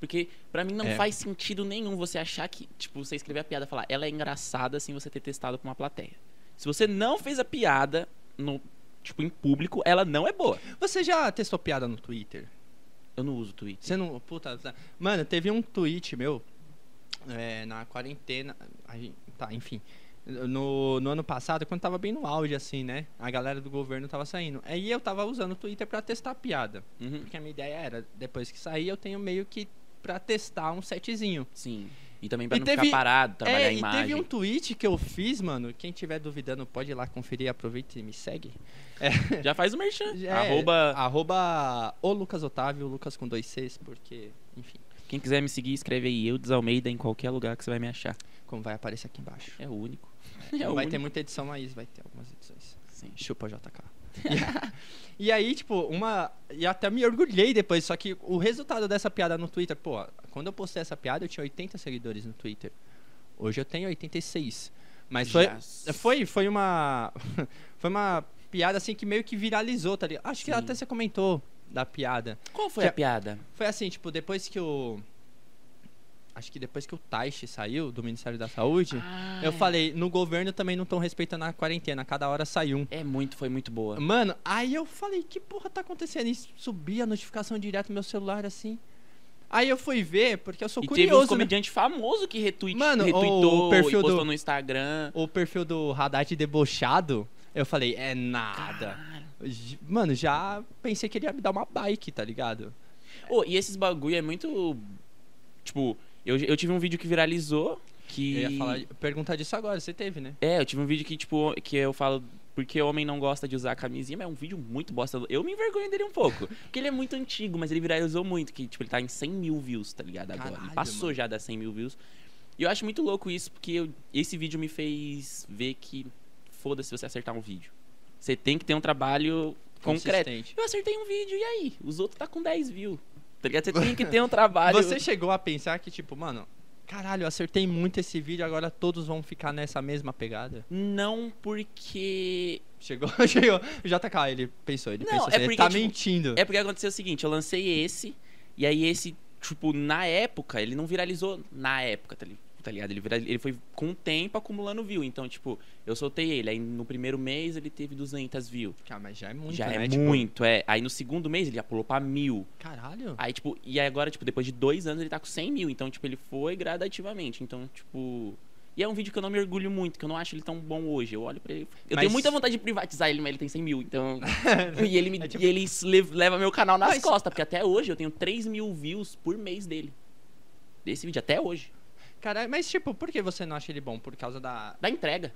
Porque pra mim não É. faz sentido nenhum você achar que, tipo, você escrever a piada e falar, ela é engraçada sem você ter testado com uma plateia. Se você não fez a piada no, tipo, em público, ela não é boa. Você já testou piada no Twitter? Eu não uso Twitter. Você não. Puta. tá- Mano, teve um tweet meu é, na quarentena. tá, enfim. No, no ano passado, quando tava bem no auge, assim, né? A galera do governo tava saindo. Aí eu tava usando o Twitter pra testar a piada. Uhum. Porque a minha ideia era, depois que sair, eu tenho meio que pra testar um setzinho. Sim. E também pra E não teve- ficar parado, trabalhar é, a e imagem. teve um tweet que eu fiz, mano. Quem tiver duvidando pode ir lá conferir, aproveita e me segue. Já faz o merchan. É, Arroba. Arroba o Lucas Otávio, Lucas com dois Cs, porque, enfim, Quem quiser me seguir, escreve aí Eudes Almeida em qualquer lugar que você vai me achar. como vai aparecer aqui embaixo. É o único. É [LAUGHS] o vai único. ter muita edição, mas vai ter algumas edições. Sim. Chupa JK. [LAUGHS] e aí, tipo, uma. E até me orgulhei depois, só que o resultado dessa piada no Twitter, pô, quando eu postei essa piada, eu tinha 80 seguidores no Twitter. Hoje eu tenho 86. Mas foi, Já- foi, foi uma. [LAUGHS] Foi uma piada assim que meio que viralizou, tá ligado? Acho que Sim. até você comentou da piada. Qual foi Que a piada? Foi assim, tipo, depois que o. Acho que depois que o Taishi saiu do Ministério da Saúde, Ah, eu é. falei, no governo também não estão respeitando a quarentena, cada hora sai um. É muito, foi muito boa. Mano, aí eu falei, que porra tá acontecendo? E subia a notificação direto no meu celular assim. Aí eu fui ver, porque eu sou E teve curioso, um né? comediante famoso que retweet, Mano, o retweetou perfil e postou do- no Instagram. O perfil do Haddad debochado, eu falei, é nada. Caralho. Mano, já pensei que ele ia me dar uma bike, tá ligado? Ô, e esses bagulho é muito. Tipo, eu, eu tive um vídeo que viralizou. Que. Eu ia falar, perguntar disso agora, você teve, né? É, eu tive um vídeo que, tipo, que eu falo porque homem não gosta de usar camisinha, mas é um vídeo muito bosta. Eu me envergonho dele um pouco. [LAUGHS] porque ele é muito antigo, mas ele viralizou muito. Que, tipo, ele tá em 100 mil views, tá ligado? Agora. Caralho, passou mano. já das 100 mil views. E eu acho muito louco isso, porque eu- esse vídeo me fez ver que foda-se você acertar um vídeo. Você tem que ter um trabalho concreto. Eu acertei um vídeo, e aí? Os outros tá com 10 views. Tá ligado? Você tem que ter um [LAUGHS] trabalho. Você chegou a pensar que, tipo, mano, caralho, eu acertei muito esse vídeo, agora todos vão ficar nessa mesma pegada? Não porque. Chegou, [LAUGHS] chegou. O JK, ele pensou, ele Não, pensou é assim, ele porque, tá tipo, mentindo. É porque aconteceu o seguinte, eu lancei esse, e aí esse, tipo, na época, ele não viralizou na época, tá li- tá ligado? Ele, vira- ele foi com o tempo acumulando view. Então, tipo, eu soltei ele, aí no primeiro mês ele teve 200 views. Ah, mas já é muito, já né? é Tipo, muito, é. Aí no segundo mês ele já pulou pra mil. Caralho. Aí, tipo, e aí agora, tipo, depois de dois anos ele tá com 100 mil. Então, tipo, ele foi gradativamente. Então, tipo. E é um vídeo que eu não me orgulho muito, que eu não acho ele tão bom hoje. Eu olho pra ele. Eu Mas- tenho muita vontade de privatizar ele, mas ele tem 100 mil. Então. [LAUGHS] e ele, me, É tipo- e ele le- leva meu canal nas Mas- costas, porque até hoje eu tenho 3 mil views por mês dele. Desse vídeo, até hoje. Caralho, mas tipo, por que você não acha ele bom? Por causa da. Da entrega.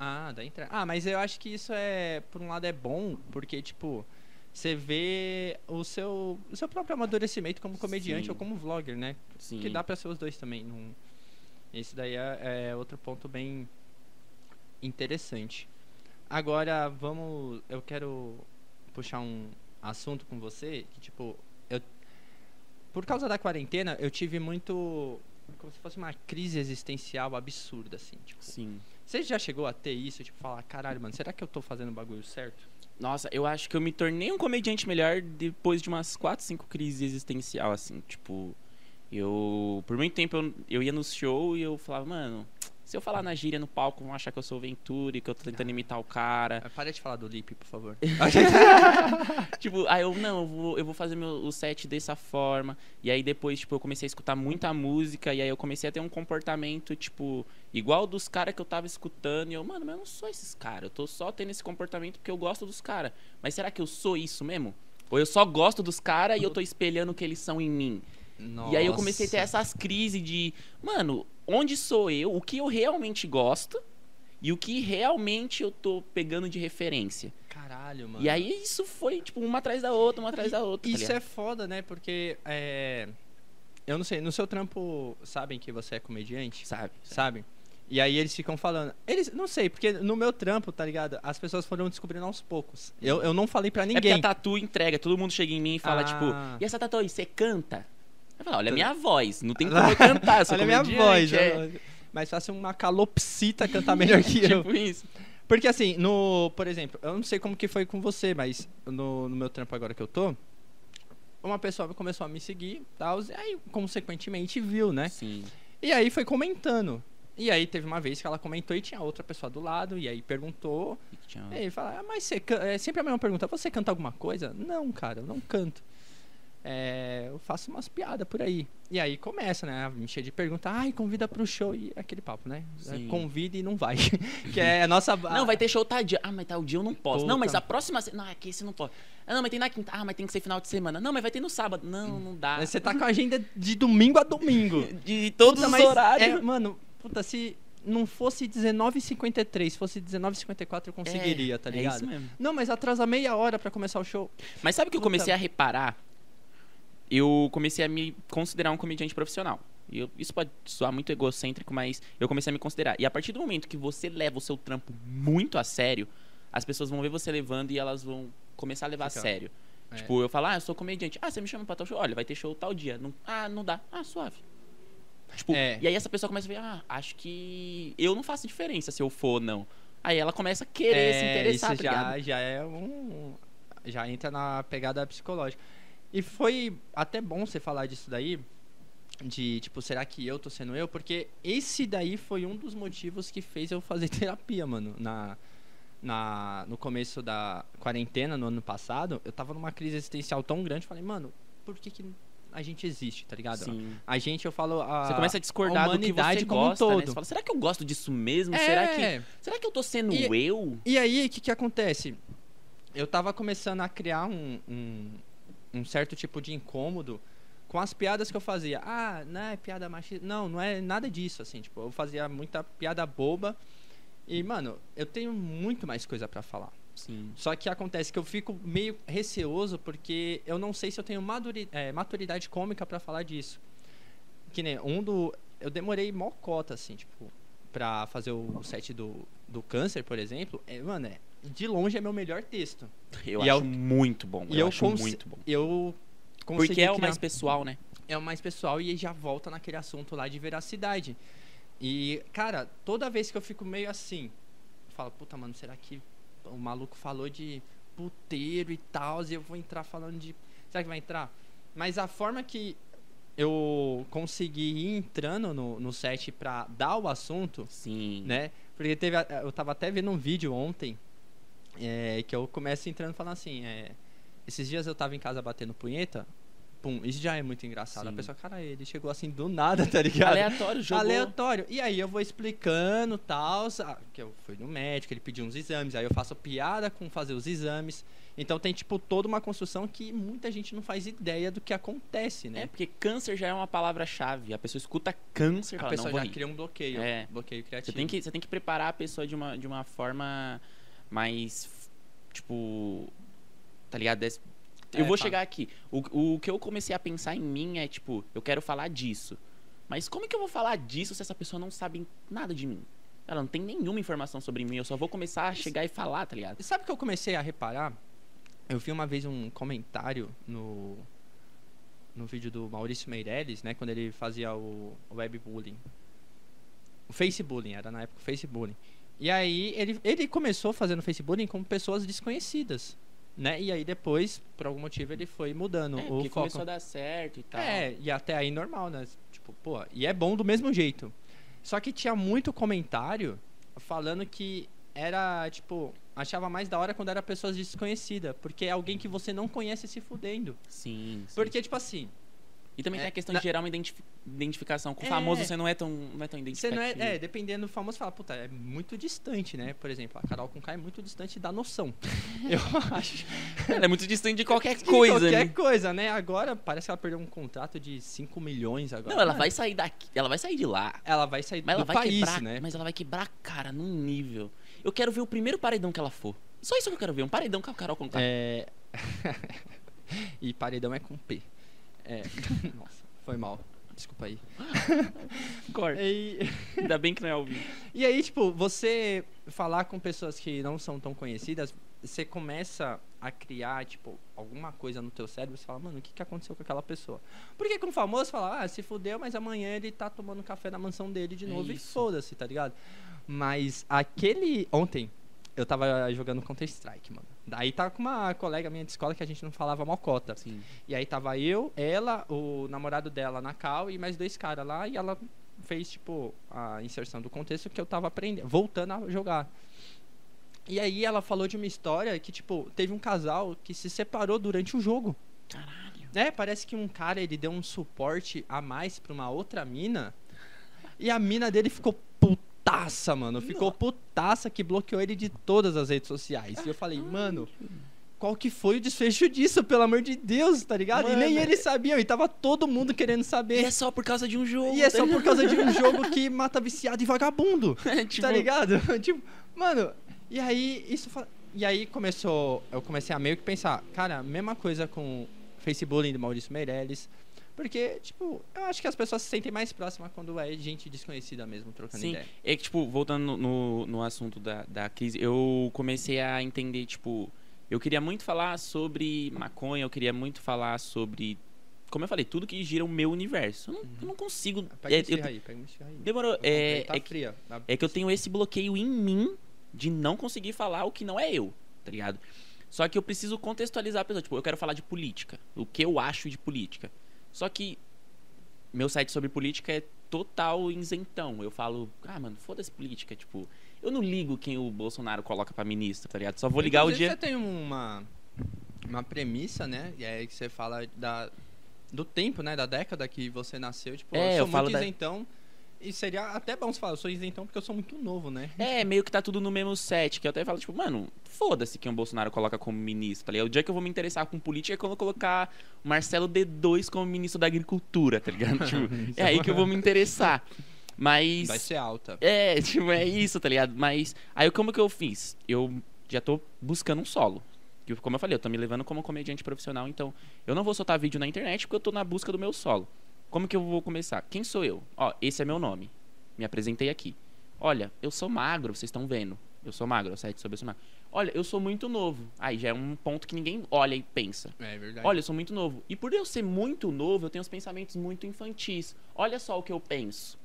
Ah, da entrega. Ah, mas eu acho que isso é. Por um lado é bom, porque, tipo. Você vê o seu, o seu próprio amadurecimento como comediante Sim. ou como vlogger, né? Sim. Que dá pra ser os dois também. Não... Esse daí é, é outro ponto bem interessante. Agora, vamos. Eu quero puxar um assunto com você que, tipo, eu. Por causa da quarentena, eu tive muito. Como se fosse uma crise existencial absurda, assim. Tipo, Sim. você já chegou a ter isso? Tipo, falar, caralho, mano, será que eu tô fazendo o bagulho certo? Nossa, eu acho que eu me tornei um comediante melhor depois de umas 4, 5 crises existencial, assim, tipo, eu por muito tempo eu, eu ia no show e eu falava, mano, se eu falar na gíria no palco, vão achar que eu sou o Venturi, que eu tô tentando imitar o cara. Ah, Para de falar do Lip, por favor. [LAUGHS] [LAUGHS] tipo, aí eu, não, eu vou, eu vou fazer meu, o set dessa forma. E aí depois, tipo, eu comecei a escutar muita música e aí eu comecei a ter um comportamento, tipo, igual dos caras que eu tava escutando. E eu, mano, mas eu não sou esses caras. Eu tô só tendo esse comportamento porque eu gosto dos caras. Mas será que eu sou isso mesmo? Ou eu só gosto dos caras e eu tô espelhando o que eles são em mim? E aí eu comecei a ter Nossa. essas crises de, mano, onde sou eu? O que eu realmente gosto? E o que realmente eu tô pegando de referência? Caralho, mano. E aí isso foi, tipo, uma atrás da outra, uma atrás da outra. tá Isso ligado? é foda, né? Porque é. Eu não sei, no seu trampo sabem que você é comediante? Sabe? Sabem? E aí eles ficam falando. Eles, não sei, porque no meu trampo, tá ligado? As pessoas foram descobrindo aos poucos. Eu, eu não falei pra É porque ninguém. a tatu entrega, todo mundo chega em mim e fala, Ah. tipo, e essa tatu aí, você canta? Eu falo, olha a minha voz, não tem como eu [LAUGHS] cantar, eu sou Olha a minha voz. é. Mas faça uma calopsita cantar melhor que [LAUGHS] eu. tipo isso. Porque assim, no. Por exemplo, eu não sei como que foi com você, mas no, no meu trampo agora que eu tô, uma pessoa começou a me seguir tal, e aí, consequentemente, viu, né? Sim. E aí foi comentando. E aí teve uma vez que ela comentou e tinha outra pessoa do lado, e aí perguntou. E tinha- E aí fala, ah, mas você can... é sempre a mesma pergunta, você canta alguma coisa? Não, cara, eu não canto. É, eu faço umas piadas por aí. E aí começa, né? Me encher de pergunta, ai, convida pro show e aquele papo, né? Sim. Convida e não vai. [LAUGHS] que é a nossa. Não, vai ter show tal dia. Ah, mas tal dia eu não posso. Não, mas a próxima. Não, aqui você não pode. Ah, não, mas tem na quinta. Ah, mas tem que ser final de semana. Não, mas vai ter no sábado. Não, não dá. Você tá com a agenda de domingo a domingo. [LAUGHS] De todos Puta, os mas horários. É, mano, puta, se não fosse 19h53, se fosse 19h54, eu conseguiria, tá É ligado? isso mesmo. Não, mas atrasa meia hora pra começar o show. Mas sabe o que eu comecei a reparar? Eu comecei a me considerar um comediante profissional. Eu- isso pode soar muito egocêntrico, mas eu comecei a me considerar. E a partir do momento que você leva o seu trampo muito a sério, as pessoas vão ver você levando e elas vão começar a levar Fica- a sério. É. Tipo, eu falo, ah, eu sou comediante. Ah, você me chama pra tal show? Olha, vai ter show tal dia. Não- ah, não dá. Ah, suave. Tipo, É. e aí essa pessoa começa a ver, ah, acho que eu não faço diferença se eu for ou não. Aí ela começa a querer se interessar, isso tá ligado? já, já é um. Já entra na pegada psicológica. E foi até bom você falar disso daí. De tipo, será que eu tô sendo eu? Porque esse daí foi um dos motivos que fez eu fazer [LAUGHS] terapia, mano. Na, na, no começo da quarentena, no ano passado, eu tava numa crise existencial tão grande. Falei, mano, por que, que a gente existe, tá ligado? Sim. A gente, eu falo. A, Você começa a discordar do que você como um gosta, né? todo. Você fala, será que eu gosto disso mesmo? É. Será, que, será que eu tô sendo E- eu? E aí, o que, que acontece? Eu tava começando a criar um, um, um certo tipo de incômodo com as piadas que eu fazia. Ah, não é piada machista. Não, não é nada disso, assim. Tipo, eu fazia muita piada boba. E, mano, eu tenho muito mais coisa pra falar. Sim. Só que acontece que eu fico meio receoso porque eu não sei se eu tenho maduri- é, maturidade cômica pra falar disso. Que nem um do. Eu demorei mó cota, assim, tipo, pra fazer o set do, do câncer, por exemplo. É, mano, é, de longe é meu melhor texto. Eu E acho eu- muito bom. e eu, eu acho muito bom. Eu consegui Porque é o criar- mais pessoal, né? é o mais pessoal e já volta naquele assunto lá de veracidade. E, cara, toda vez que eu fico meio assim, eu falo, puta, mano, será que o maluco falou de puteiro e tal, e eu vou entrar falando de. Será que vai entrar? Mas a forma que eu consegui ir entrando no, no set pra dar o assunto, Sim. né? Porque teve. Eu tava até vendo um vídeo ontem é, que eu começo entrando falando assim, é, esses dias eu tava em casa batendo punheta, pum, isso já é muito engraçado. A Sim. pessoa, cara, ele chegou assim do nada, [LAUGHS] tá ligado? Aleatório, jogou. Aleatório. E aí eu vou explicando tal, que eu fui no médico, ele pediu uns exames, aí eu faço piada com fazer os exames. Então tem tipo toda uma construção que muita gente não faz ideia do que acontece, É, né? porque câncer já é uma palavra-chave. A pessoa escuta câncer A fala, pessoa já cria um bloqueio, É. bloqueio criativo. Você tem, que, você tem que preparar a pessoa de uma, de uma forma mais. f- Tipo. Tá ligado? É, Eu vou fala. chegar aqui. O, o que eu comecei a pensar em mim é, tipo, eu quero falar disso. Mas como que eu vou falar disso se essa pessoa não sabe nada de mim? Ela não tem nenhuma informação sobre mim. Eu só vou começar a chegar e falar, tá ligado? Sabe o que eu comecei a reparar? Eu vi uma vez um comentário no no vídeo do Maurício Meirelles, né, quando ele fazia o, o webbullying. O facebullying, era na época o facebullying. E aí ele, ele começou fazendo facebullying com pessoas desconhecidas, né? E aí depois, por algum motivo, ele foi mudando É, o porque foco. começou a dar certo e tal. É, e até aí normal, né? Tipo, pô, e é bom do mesmo jeito. Só que tinha muito comentário falando que era, tipo, achava mais da hora quando era pessoas desconhecidas, porque é alguém que você não conhece se fudendo. Sim, sim. Porque, tipo assim, E também É, tem a questão na- de gerar uma identifi- identificação. Com o É. famoso você não é tão, não é tão você não é, é, dependendo do famoso, fala, puta, é muito distante, né? Por exemplo, a Carol Conká é muito distante da noção. [LAUGHS] Eu acho. Ela é muito distante de [LAUGHS] qualquer De coisa, qualquer né? coisa, né? Agora parece que ela perdeu um contrato de 5 milhões agora. Não, ela Mano, vai sair daqui. Ela vai sair de lá. Ela vai sair Mas ela do vai país, quebrar, né? mas ela vai quebrar a cara num nível. Eu quero ver o primeiro paredão que ela for. Só isso que eu quero ver, um paredão com a Carol Conká. É... [LAUGHS] e paredão é com P. É... [LAUGHS] Nossa, foi mal. Desculpa aí. [LAUGHS] Corta. E... [LAUGHS] Ainda bem que não é ao vivo. e aí, tipo, você falar com pessoas que não são tão conhecidas, você começa a criar, tipo, alguma coisa no teu cérebro, você fala, mano, o que, que aconteceu com aquela pessoa? Porque com o famoso fala, ah, se fudeu, mas amanhã ele tá tomando café na mansão dele de É novo e isso. foda-se, tá ligado? Mas aquele. Ontem, eu tava jogando Counter-Strike, mano. Daí tava com uma colega minha de escola que a gente não falava mocota. Sim. E aí tava eu, ela, o namorado dela na cal e mais dois caras lá. E ela fez, tipo, a inserção do contexto que eu tava aprendendo, voltando a jogar. E aí ela falou de uma história que, tipo, teve um casal que se separou durante o jogo. Caralho. É, parece que um cara, ele deu um suporte a mais pra uma outra mina. E a mina dele ficou putaça, mano. Ficou putaça que bloqueou ele de todas as redes sociais. E eu falei, mano, qual que foi o desfecho disso, pelo amor de Deus, tá ligado? E nem Mano. ele sabia, e tava todo mundo querendo E saber. é só por causa de um jogo. E é tá só por causa de um jogo [LAUGHS] que mata viciado e vagabundo. [LAUGHS] É, tipo, Tá ligado? [LAUGHS] tipo, mano, e aí isso E aí começou. Eu comecei a meio que pensar, cara, mesma coisa com Facebook do Maurício Meirelles. Porque, tipo, eu acho que as pessoas se sentem mais próximas quando é gente desconhecida mesmo, trocando Sim, ideia. é que, tipo, voltando no- no, no assunto da, da crise, eu comecei a entender, tipo, eu queria muito falar sobre maconha, eu queria muito falar sobre como eu falei, tudo que gira o meu universo. Eu não, eu não consigo. Pega é, uma eu- aí, pega esfirra aí. demorou. É, tá é que- fria. Tá- é que eu tenho esse bloqueio em mim de não conseguir falar o que não é eu, tá ligado? Só que eu preciso contextualizar a pessoa. Tipo, eu quero falar de política. O que eu acho de política. Só que meu site sobre política é total isentão. Eu falo, ah, mano, foda-se política. Tipo, eu não ligo quem o Bolsonaro coloca pra ministro, tá ligado? Só vou ligar o dia. Você tem uma, uma premissa, né? E aí que você fala da, do tempo, né? Da década que você nasceu. Tipo, É, eu eu sou falo muito da- isentão. E seria até bom você falar, eu sou isentão porque eu sou muito novo, né? É, meio que tá tudo no mesmo set. Que eu até falo, tipo, mano, foda-se quem o Bolsonaro coloca como ministro, tá ligado? O dia que eu vou me interessar com política é quando eu colocar o Marcelo D2 como ministro da Agricultura, tá ligado? [LAUGHS] Tipo, é aí que eu vou me interessar. Mas. Vai ser alta. É, tipo, é isso, tá ligado? Mas aí como que eu fiz? Eu já tô buscando um solo. Que, Como eu falei, eu tô me levando como comediante profissional, então eu não vou soltar vídeo na internet porque eu tô na busca do meu solo. Como que eu vou começar? Quem sou eu? Ó, esse é meu nome. Me apresentei aqui. Olha, eu sou magro, vocês estão vendo. Eu sou magro, eu site sobre eu sou magro. Olha, eu sou muito novo. Aí já é um ponto que ninguém olha e pensa. É verdade. Olha, eu sou muito novo. E por eu ser muito novo, eu tenho os pensamentos muito infantis. Olha só o que eu penso.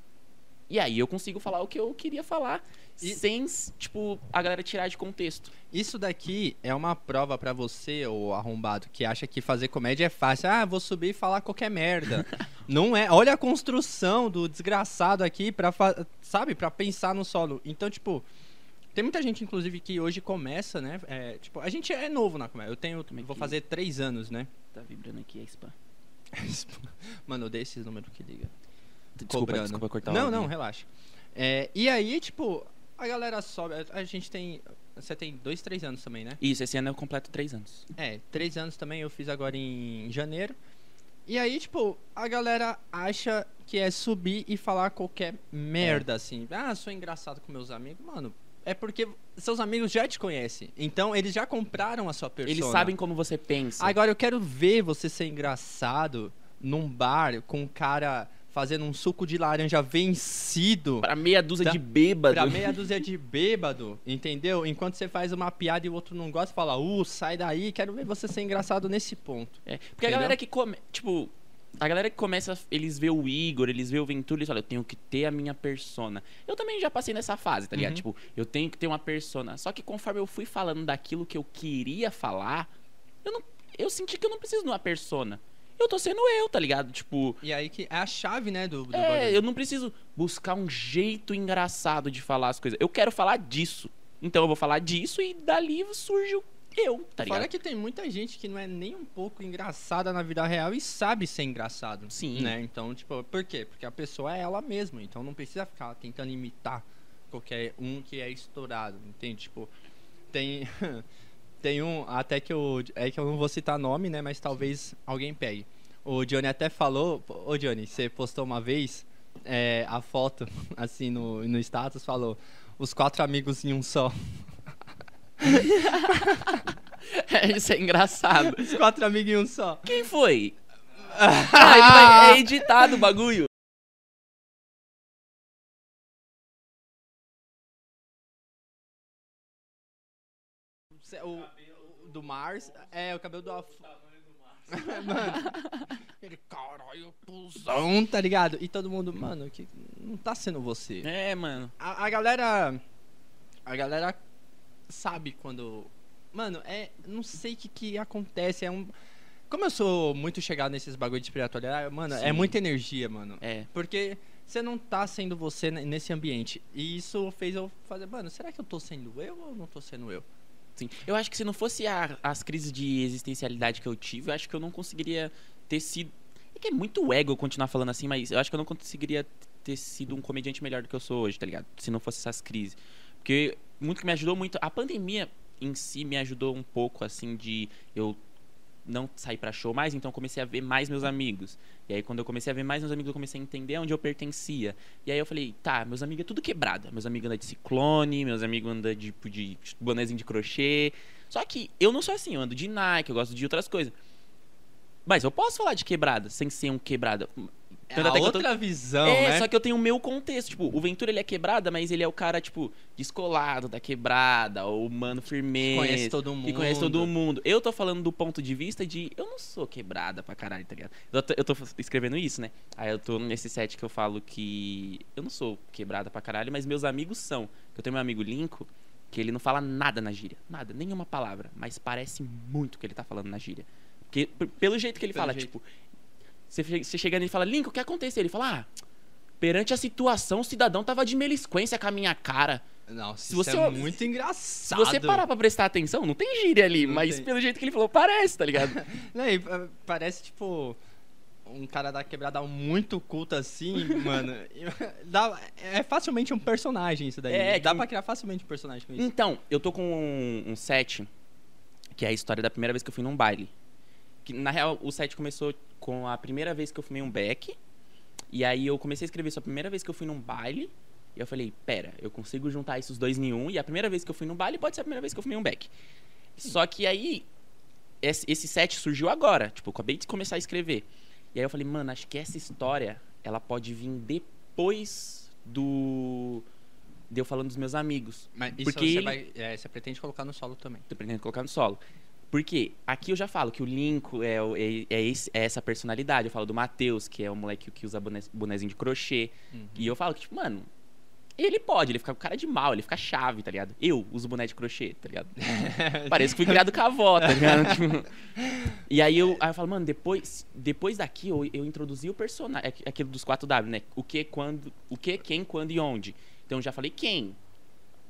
E aí eu consigo falar o que eu queria falar E- sem, tipo, a galera tirar de contexto. Isso daqui é uma prova pra você, ô arrombado, que acha que fazer comédia é fácil. Ah, vou subir e falar qualquer merda. [LAUGHS] Não é. Olha a construção do desgraçado aqui pra, fa- sabe, para pensar no solo. Então, tipo, tem muita gente, inclusive, que hoje começa, né? É, tipo, a gente é novo na comédia. Eu tenho, Como é vou que- fazer três anos, né? Tá vibrando aqui a spam. [LAUGHS] Mano, eu dei esses números que liga. Desculpa, cobrando. desculpa cortar o Não, não, relaxa. É, e aí, tipo, a galera sobe. a- gente tem. Você tem dois, três anos também, né? Isso, esse ano eu completo três anos. É, três anos também, eu fiz agora em janeiro. E aí, tipo, a galera acha que é subir e falar qualquer merda, assim. Ah, sou engraçado com meus amigos. Mano, é porque seus amigos já te conhecem. Então, eles já compraram a sua persona. Eles sabem como você pensa. Agora, eu quero ver você ser engraçado num bar com um cara fazendo um suco de laranja vencido. Pra meia dúzia Tá. de bêbado. Pra meia dúzia de bêbado, entendeu? Enquanto você faz uma piada e o outro não gosta, fala, uh, sai daí, quero ver você ser engraçado nesse ponto. É, porque a Entendeu? galera que come, tipo, a galera que começa, eles vê o Igor, eles vê o Ventura, eles falam, eu tenho que ter a minha persona. Eu também já passei nessa fase, tá ligado? Uhum. Tipo, eu tenho que ter uma persona. Só que conforme eu fui falando daquilo que eu queria falar, eu não eu senti que eu não preciso de uma persona. Eu tô sendo eu, tá ligado? Tipo, E aí que é a chave, né, do, do é, bagulho. eu não preciso buscar um jeito engraçado de falar as coisas. Eu quero falar disso. Então eu vou falar disso e dali surge o eu, tá ligado? Fora que tem muita gente que não é nem um pouco engraçada na vida real e sabe ser engraçado. Sim. Né? Então, tipo, por quê? Porque a pessoa é ela mesma. Então não precisa ficar tentando imitar qualquer um que é estourado. Entende? Tipo, tem. [LAUGHS] tem um. Até que eu. É que eu não vou citar nome, né? Mas talvez alguém pegue. O Johnny até falou. Ô Johnny, você postou uma vez é, a foto, [LAUGHS] assim, no, no status, falou. Os quatro amigos em um só. [LAUGHS] Isso é engraçado. Os quatro amigos em um só. Quem foi? [LAUGHS] Ah, ele vai, é editado o bagulho. Mars. É, o cabelo do Af... [LAUGHS] mano. Ele, caralho, pulsão, tá ligado? E todo mundo, mano, que não tá sendo você. É, mano. A, a galera. A galera sabe quando. Mano, é. Não sei o que, que acontece. É um. Como eu sou muito chegado nesses bagulho de espiritualidade, mano, é Sim. muita energia, mano. É. Porque você não tá sendo você ne- nesse ambiente. E isso fez eu fazer, mano, será que eu tô sendo eu ou não tô sendo eu? Sim. Eu acho que se não fosse a- as crises de existencialidade que eu tive, eu acho que eu não conseguiria ter sido. É que é muito ego continuar falando assim, mas eu acho que eu não conseguiria ter sido um comediante melhor do que eu sou hoje, tá ligado? Se não fosse essas crises. Porque muito que me ajudou muito. A pandemia em si me ajudou um pouco, assim, de eu não sair pra show mais, então comecei a ver mais meus amigos. E aí, quando eu comecei a ver mais meus amigos, eu comecei a entender onde eu pertencia. E aí eu falei, tá, meus amigos é tudo quebrada. Meus amigos andam de ciclone, meus amigos andam de, tipo, de bonézinho de crochê. Só que eu não sou assim, eu ando de Nike, eu gosto de outras coisas. Mas eu posso falar de quebrada sem ser um quebrada. É a que outra visão, é, né? só que eu tenho o meu contexto. Tipo, o Ventura ele é quebrada, mas ele é o cara, tipo, descolado da quebrada, o mano firmeza. conhece todo mundo. Que conhece todo mundo. Eu tô falando do ponto de vista de eu não sou quebrada pra caralho, tá ligado? Eu tô, eu tô escrevendo isso, né? Aí eu tô nesse set que eu falo que eu não sou quebrada pra caralho, mas meus amigos são. Eu tenho meu amigo Linko, que ele não fala nada na gíria. Nada, nenhuma palavra. Mas parece muito que ele tá falando na gíria. Porque, pelo jeito que ele Pelo fala, jeito. tipo, você, che- você chega nele e fala, Linko, o que aconteceu? Ele fala, ah, perante a situação, o cidadão tava de melisquência com a minha cara. Nossa, Se se você- é muito Se engraçado. você parar pra prestar atenção, não tem gíria ali, Não mas tem. pelo jeito que ele falou, parece, tá ligado? [LAUGHS] Não, e, uh, parece, tipo, um cara da quebrada muito culto assim, mano. [LAUGHS] dá- é facilmente um personagem isso daí. É, Dá que- pra criar facilmente um personagem com isso. Então, eu tô com um, um set, que é a história da primeira vez que eu fui num baile. Que, na real, o set começou com a primeira vez que eu fumei um beck. E aí eu comecei a escrever isso a primeira vez que eu fui num baile. E eu falei, pera, eu consigo juntar esses dois em um. E a primeira vez que eu fui num baile pode ser a primeira vez que eu fumei um beck. Só que aí, esse, esse set surgiu agora. Tipo, eu acabei de começar a escrever. E aí eu falei, mano, acho que essa história, ela pode vir depois do... De eu falando dos meus amigos. Mas isso Porque você, vai, é, você pretende colocar no solo também. Tô pretendendo colocar no solo. Porque aqui eu já falo que o Linko é, é, é esse- é essa personalidade. Eu falo do Matheus, que é o moleque que usa boné, bonezinho de crochê. E eu falo que, tipo, mano, ele pode, ele fica com cara de mal, ele fica chave, tá ligado? Eu uso boné de crochê, tá ligado? [LAUGHS] Parece que fui criado com a avó, tá ligado? [LAUGHS] Tipo, e aí eu, aí eu falo, mano, depois, depois daqui eu, eu introduzi o personagem, é aquilo dos 4W, né? O que, quando, o que, quem, quando e onde. Então eu já falei quem,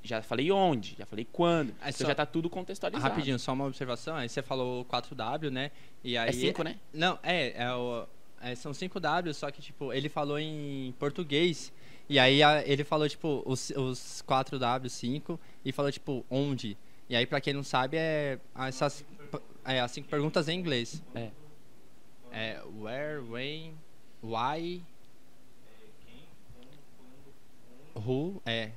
já falei onde, já falei quando. Aí então só- já tá tudo contextualizado. Rapidinho, só uma observação. Aí você falou 4W, né? E aí, É 5, né? Não, é, é o- é, são 5W, só que, tipo, ele falou em português. E aí a- ele falou, tipo, os, os 4W, 5, e falou, tipo, onde. E aí, pra quem não sabe, é essas é, as cinco perguntas em inglês. É. É where, when, why, who, é.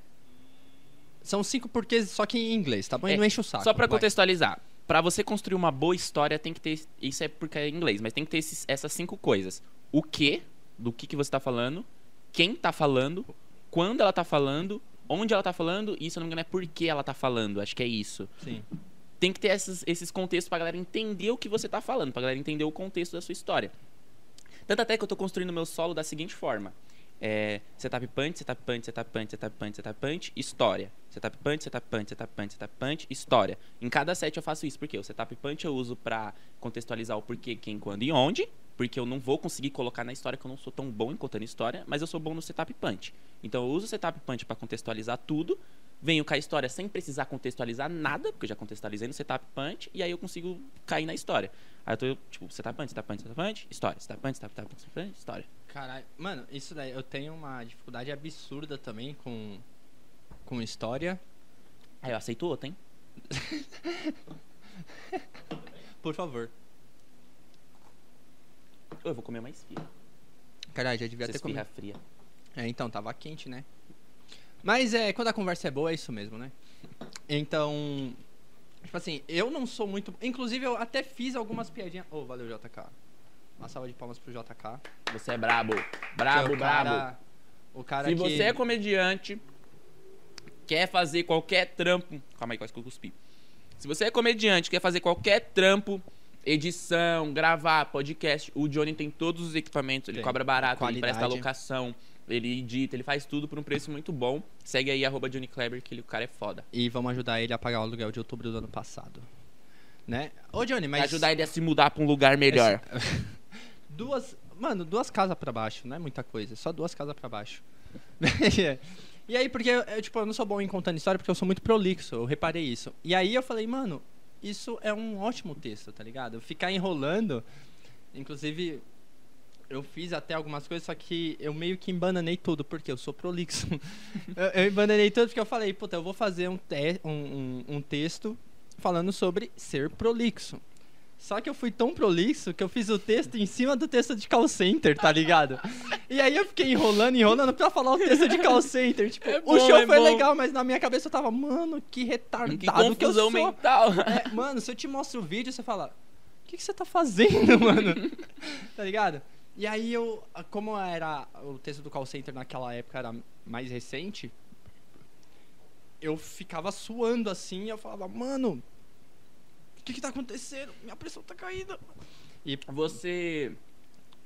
São cinco porquês, só que em inglês, tá bom? E É, não enche o saco. Só pra vai. contextualizar. Pra você construir uma boa história, tem que ter. Isso é porque é em inglês, mas tem que ter esses- essas cinco coisas: o que, do que, que você tá falando, quem tá falando, quando ela tá falando, onde ela tá falando, e se eu não me engano é por que ela tá falando. Acho que é isso. Sim. Tem que ter esses, esses contextos pra galera entender o que você tá falando, pra galera entender o contexto da sua história. Tanto até que eu tô construindo meu solo da seguinte forma. É, setup punch, setup punch, setup punch, setup punch, setup punch, história. Setup punch, setup punch, setup punch, setup punch, história. Em cada set eu faço isso, porque o setup punch eu uso pra contextualizar o porquê, quem, quando e onde, porque eu não vou conseguir colocar na história que eu não sou tão bom em contando história, mas eu sou bom no setup punch. Então eu uso o setup punch pra contextualizar tudo, venho com a história sem precisar contextualizar nada, porque eu já contextualizei no setup punch, e aí eu consigo cair na história. Aí eu tô, tipo, setup punch, setup punch, setup punch, história, setup punch, setup punch, setup punch, história. Caralho, mano, isso daí, eu tenho uma dificuldade absurda também com, com história. Aí eu aceito outra, hein? [LAUGHS] Por favor. Eu vou comer mais fria. Caralho, já devia Essa ter comido. esfirra fria. É, então, tava quente, né? Mas é, quando a conversa é boa, é isso mesmo, né? Então, tipo assim, eu não sou muito. Inclusive, eu até fiz algumas piadinhas. Ô, valeu, JK. Uma salva de palmas pro JK. Você é brabo. que é Brabo, cara, brabo. O cara Se que... você é comediante, quer fazer qualquer trampo. Calma aí, quase que eu cuspi. Se você é comediante, quer fazer qualquer trampo, edição, gravar, podcast, o Johnny tem todos os equipamentos, ele Tem. cobra barato, ele Qualidade. presta locação, ele edita, ele faz tudo por um preço muito bom. Segue aí, arroba Johnny Kleber, que ele, o cara é foda. E vamos ajudar ele a pagar o aluguel de outubro do ano passado. Né? Ô, Johnny, mas. Ajudar ele a se mudar pra um lugar melhor. [LAUGHS] Duas. Mano, duas casas pra baixo, não é muita coisa, só duas casas pra baixo. [LAUGHS] e aí, porque eu, eu, tipo, eu não sou bom em contando história porque eu sou muito prolixo, eu reparei isso. E aí eu falei, mano, isso é um ótimo texto, tá ligado? Ficar enrolando. Inclusive, eu fiz até algumas coisas, só que eu meio que embananei tudo, porque eu sou prolixo. [LAUGHS] eu, eu embananei tudo porque eu falei, puta, eu vou fazer um, te um, um, um texto falando sobre ser prolixo. Só que eu fui tão prolixo que eu fiz o texto em cima do texto de call center, tá ligado? e aí eu fiquei enrolando, enrolando pra falar o texto de call center. Tipo, É o bom, show é foi bom. legal, mas na minha cabeça eu tava, mano, que retardado que que, eu confusão sou. mental. É, mano, se eu te mostro o vídeo, você fala, o que, que você tá fazendo, [LAUGHS] mano? tá ligado? E aí eu, como era o texto do call center naquela época era mais recente, eu ficava suando assim, e eu falava, mano, o que que tá acontecendo? Minha pressão tá caindo. E Você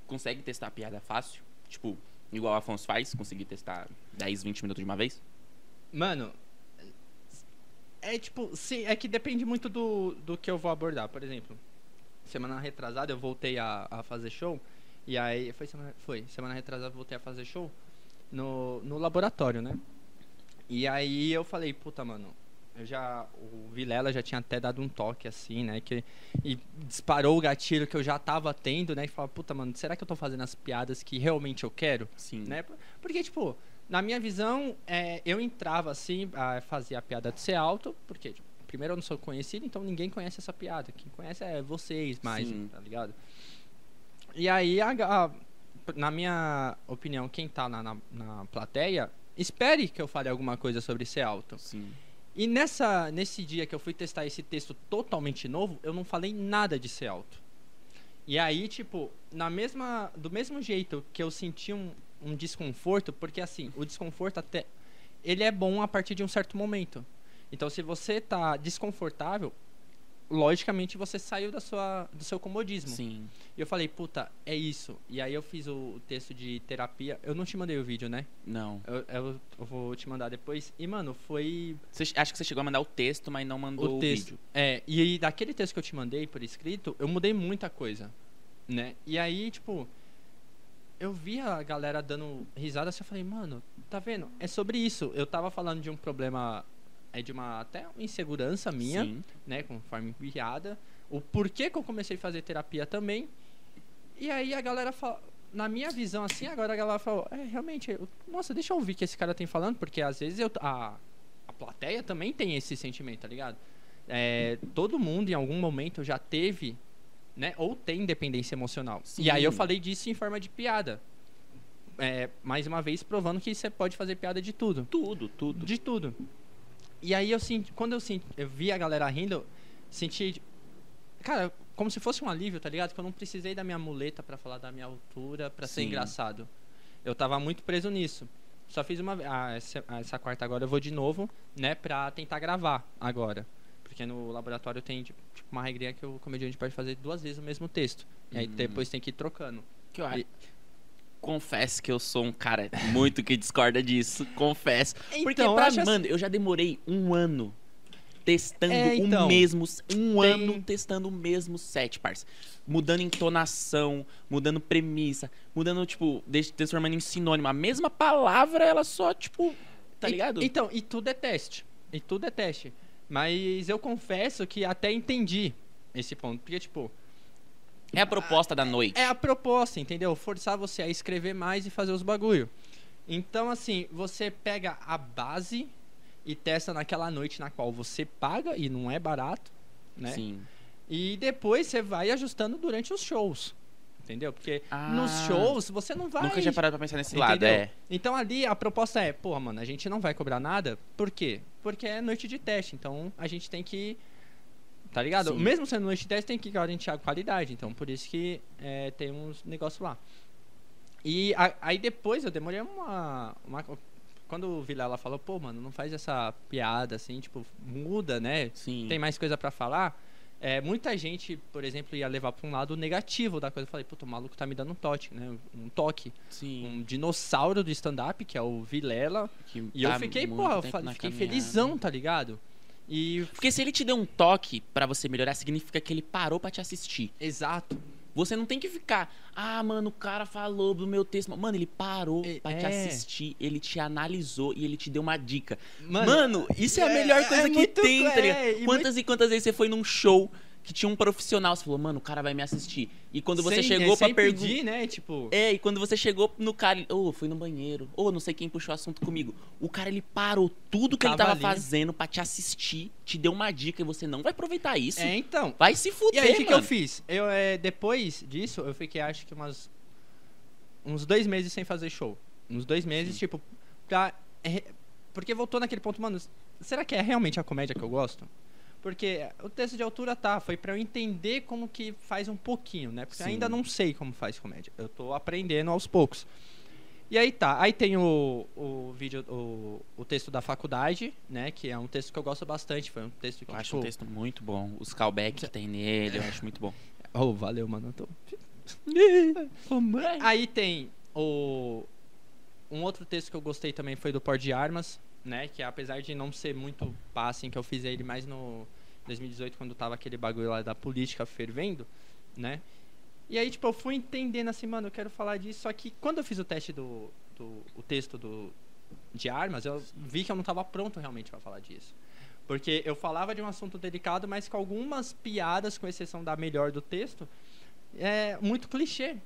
consegue testar a piada fácil? Tipo, igual o Afonso faz, conseguir testar 10, 20 minutos de uma vez? Mano, é tipo, sim, é que depende muito do, do que eu vou abordar. Por exemplo, semana retrasada eu voltei a, a fazer show. E aí, foi semana, foi, semana retrasada eu voltei a fazer show no, no laboratório, né? E aí eu falei, puta, mano, eu já, o Vilela já tinha até dado um toque assim, né? Que, e disparou o gatilho que eu já tava tendo, né? E falava, puta, mano, será que eu tô fazendo as piadas que realmente eu quero? Sim. né? Porque, tipo, na minha visão, é, eu entrava assim, a fazer a piada de ser alto, porque, tipo, primeiro eu não sou conhecido, então ninguém conhece essa piada. Quem conhece é vocês mais, Sim. tá ligado? E aí, a, a- na minha opinião, quem tá na, na, na plateia, espere que eu fale alguma coisa sobre ser alto. Sim. E nessa, nesse dia que eu fui testar esse texto totalmente novo, eu não falei nada de ser alto. E aí, tipo, na mesma, do mesmo jeito que eu senti um, um desconforto, porque assim, o desconforto até ele é bom a partir de um certo momento. Então, se você tá desconfortável, logicamente você saiu da sua, do seu comodismo. Sim. E eu falei, puta, é isso. E aí eu fiz o, o texto de terapia. Eu não te mandei o vídeo, né? Não. Eu, eu, eu vou te mandar depois. E, mano, foi Você, acho que você chegou a mandar o texto, mas não mandou o, o texto. vídeo. É, e daquele texto que eu te mandei por escrito, eu mudei muita coisa, né? E aí, tipo, eu vi a galera dando risada, assim, eu falei, mano, tá vendo? É sobre isso. Eu tava falando de um problema, é de uma até uma insegurança minha, Sim. né, conforme piada. O porquê que eu comecei a fazer terapia também. E aí a galera fala, na minha visão assim, agora a galera falou, é, realmente, eu- nossa, deixa eu ouvir o que esse cara tem falando, porque às vezes eu a a plateia também tem esse sentimento, tá ligado? É, todo mundo em algum momento já teve, né, ou tem dependência emocional. Sim. E aí eu falei disso em forma de piada. É, mais uma vez provando que você pode fazer piada de tudo. Tudo, tudo. De tudo. E aí eu senti, quando eu senti, eu vi a galera rindo, senti, cara, como se fosse um alívio, tá ligado? Que eu não precisei da minha muleta pra falar da minha altura, pra ser engraçado. Eu tava muito preso nisso. Só fiz uma vez, ah, essa, ah, essa quarta agora eu vou de novo, né, pra tentar gravar agora. Porque no laboratório tem tipo uma regrinha que o comediante pode fazer duas vezes o mesmo texto. E aí Hum. depois tem que ir trocando. Que eu E- Confesso que eu sou um cara muito que discorda disso. Confesso. Porque Então, eu pra mim, assim- mano, eu já demorei um ano testando É, então, o mesmo. Um tem- ano testando o mesmo set, parça. Mudando entonação, mudando premissa, mudando, tipo, transformando em sinônimo. A mesma palavra, ela só, tipo. Tá E- ligado? Então, e tudo é teste. E tudo é teste. Mas eu confesso que até entendi esse ponto. Porque, tipo, É a proposta da noite. é a proposta, entendeu? Forçar você a escrever mais e fazer os bagulho. Então, assim, você pega a base e testa naquela noite na qual você paga e não é barato, né? Sim. E depois você vai ajustando durante os shows. Entendeu? Porque Ah. nos shows você não vai. Nunca tinha parado pra pensar nesse lado, Entendeu? é. Então ali a proposta é, pô, mano, a gente não vai cobrar nada. Por quê? Porque é noite de teste. Então a gente tem que. Tá ligado? Sim. Mesmo sendo noite de teste, tem que garantir a qualidade. Então por isso que é, tem uns negócios lá. E a- aí depois eu demorei uma, uma. Quando o Vilela falou, pô, mano, não faz essa piada assim, tipo, muda, né? Sim. Tem mais coisa pra falar. É, muita gente, por exemplo, ia levar pra um lado negativo da coisa. Eu falei, puta, o maluco tá me dando um toque, né? Um toque Sim. um dinossauro do stand-up, que é o Vilela. Que E tá eu fiquei, porra, eu fiquei caminhada. felizão, tá ligado? E. Porque se ele te deu um toque pra você melhorar, significa que ele parou pra te assistir. Exato. Você não tem que ficar, ah, mano, o cara falou do meu texto. Mano, ele parou É- pra te é. assistir, ele te analisou e ele te deu uma dica. Mano, Mano, isso é a é- melhor é coisa que muito- tem, tá ligado? é, Quantas e quantas vezes você foi num show que tinha um profissional, você falou, mano, o cara vai me assistir. E quando você sem- chegou é, pra perguntar. né? Tipo. É, e quando você chegou no cara, ô, fui no banheiro, ou não sei quem puxou o assunto comigo. O cara, ele parou tudo que ele Tava tava ali. fazendo pra te assistir, te deu uma dica e você não vai aproveitar isso. É, então. Vai se E fuder, aí, o que, que eu fiz? Eu, é, depois disso, eu fiquei, acho que umas. Uns dois meses sem fazer show. Uns dois meses, Sim. tipo. Pra, é, porque voltou naquele ponto, mano. Será que é realmente a comédia que eu gosto? Porque o texto de altura tá, foi pra eu entender como que faz um pouquinho, né? Porque eu Sim. ainda não sei como faz comédia. Eu tô aprendendo aos poucos. E aí tá, aí tem o, o vídeo, o, o texto da faculdade, né? Que é um texto que eu gosto bastante. Foi um texto que, Eu acho tipo, um texto muito bom. Os callbacks que tem nele, eu acho muito bom. [LAUGHS] Oh, valeu, mano. Tô... [LAUGHS] Aí tem o. Um outro texto que eu gostei também foi do Por de Armas, né? Que apesar de não ser muito pá, assim, que eu fiz ele mais no 2018, quando tava aquele bagulho lá da política fervendo, né? E aí, tipo, eu fui entendendo assim, mano, eu quero falar disso. Só que quando eu fiz o teste do. do o texto do, de armas, eu vi que eu não tava pronto realmente pra falar disso. Porque eu falava de um assunto delicado, mas com algumas piadas, com exceção da melhor do texto, é muito clichê.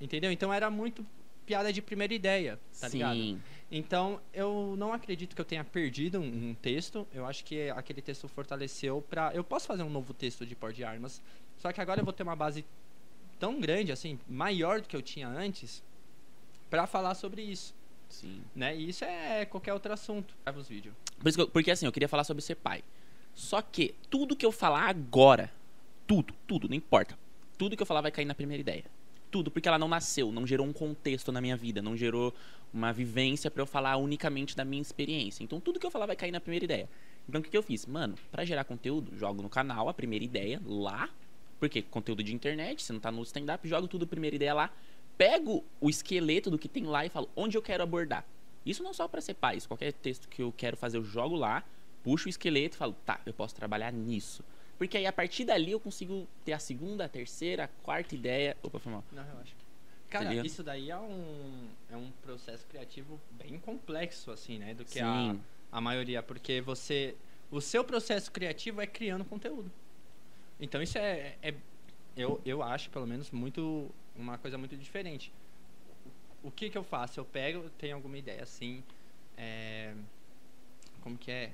Entendeu? Então era muito piada de primeira ideia, tá ligado? Sim. Então, eu não acredito que eu tenha perdido um, um texto. Eu acho que aquele texto fortaleceu pra. Eu posso fazer um novo texto de por de armas. Só que agora eu vou ter uma base tão grande, assim, maior do que eu tinha antes, pra falar sobre isso, Sim. né? E isso é qualquer outro assunto. Leva os vídeos. Por isso eu- porque assim, eu queria falar sobre ser pai. Só que tudo que eu falar agora, tudo, tudo, não importa. Tudo que eu falar vai cair na primeira ideia. Tudo, porque ela não nasceu, não gerou um contexto na minha vida, não gerou uma vivência pra eu falar unicamente da minha experiência. Então tudo que eu falar vai cair na primeira ideia. Então o que, que eu fiz? Mano, pra gerar conteúdo, jogo no canal a primeira ideia lá. Porque conteúdo de internet, você não tá no stand-up, jogo tudo a primeira ideia lá. Pego o esqueleto do que tem lá e falo onde eu quero abordar. Isso não só pra ser pai, isso qualquer texto que eu quero fazer, eu jogo lá, puxo o esqueleto e falo, tá, eu posso trabalhar nisso. Porque aí a partir dali eu consigo ter a segunda, a terceira, a quarta ideia. Opa, foi mal. Não, relaxa. Cara, isso daí é um, é um processo criativo bem complexo, assim, né? Do que a, a maioria. Porque você. O seu processo criativo é criando conteúdo. Então isso é. é eu, eu acho, pelo menos, muito. Uma coisa muito diferente. O que que eu faço? Eu pego, tenho alguma ideia assim. é, como que é?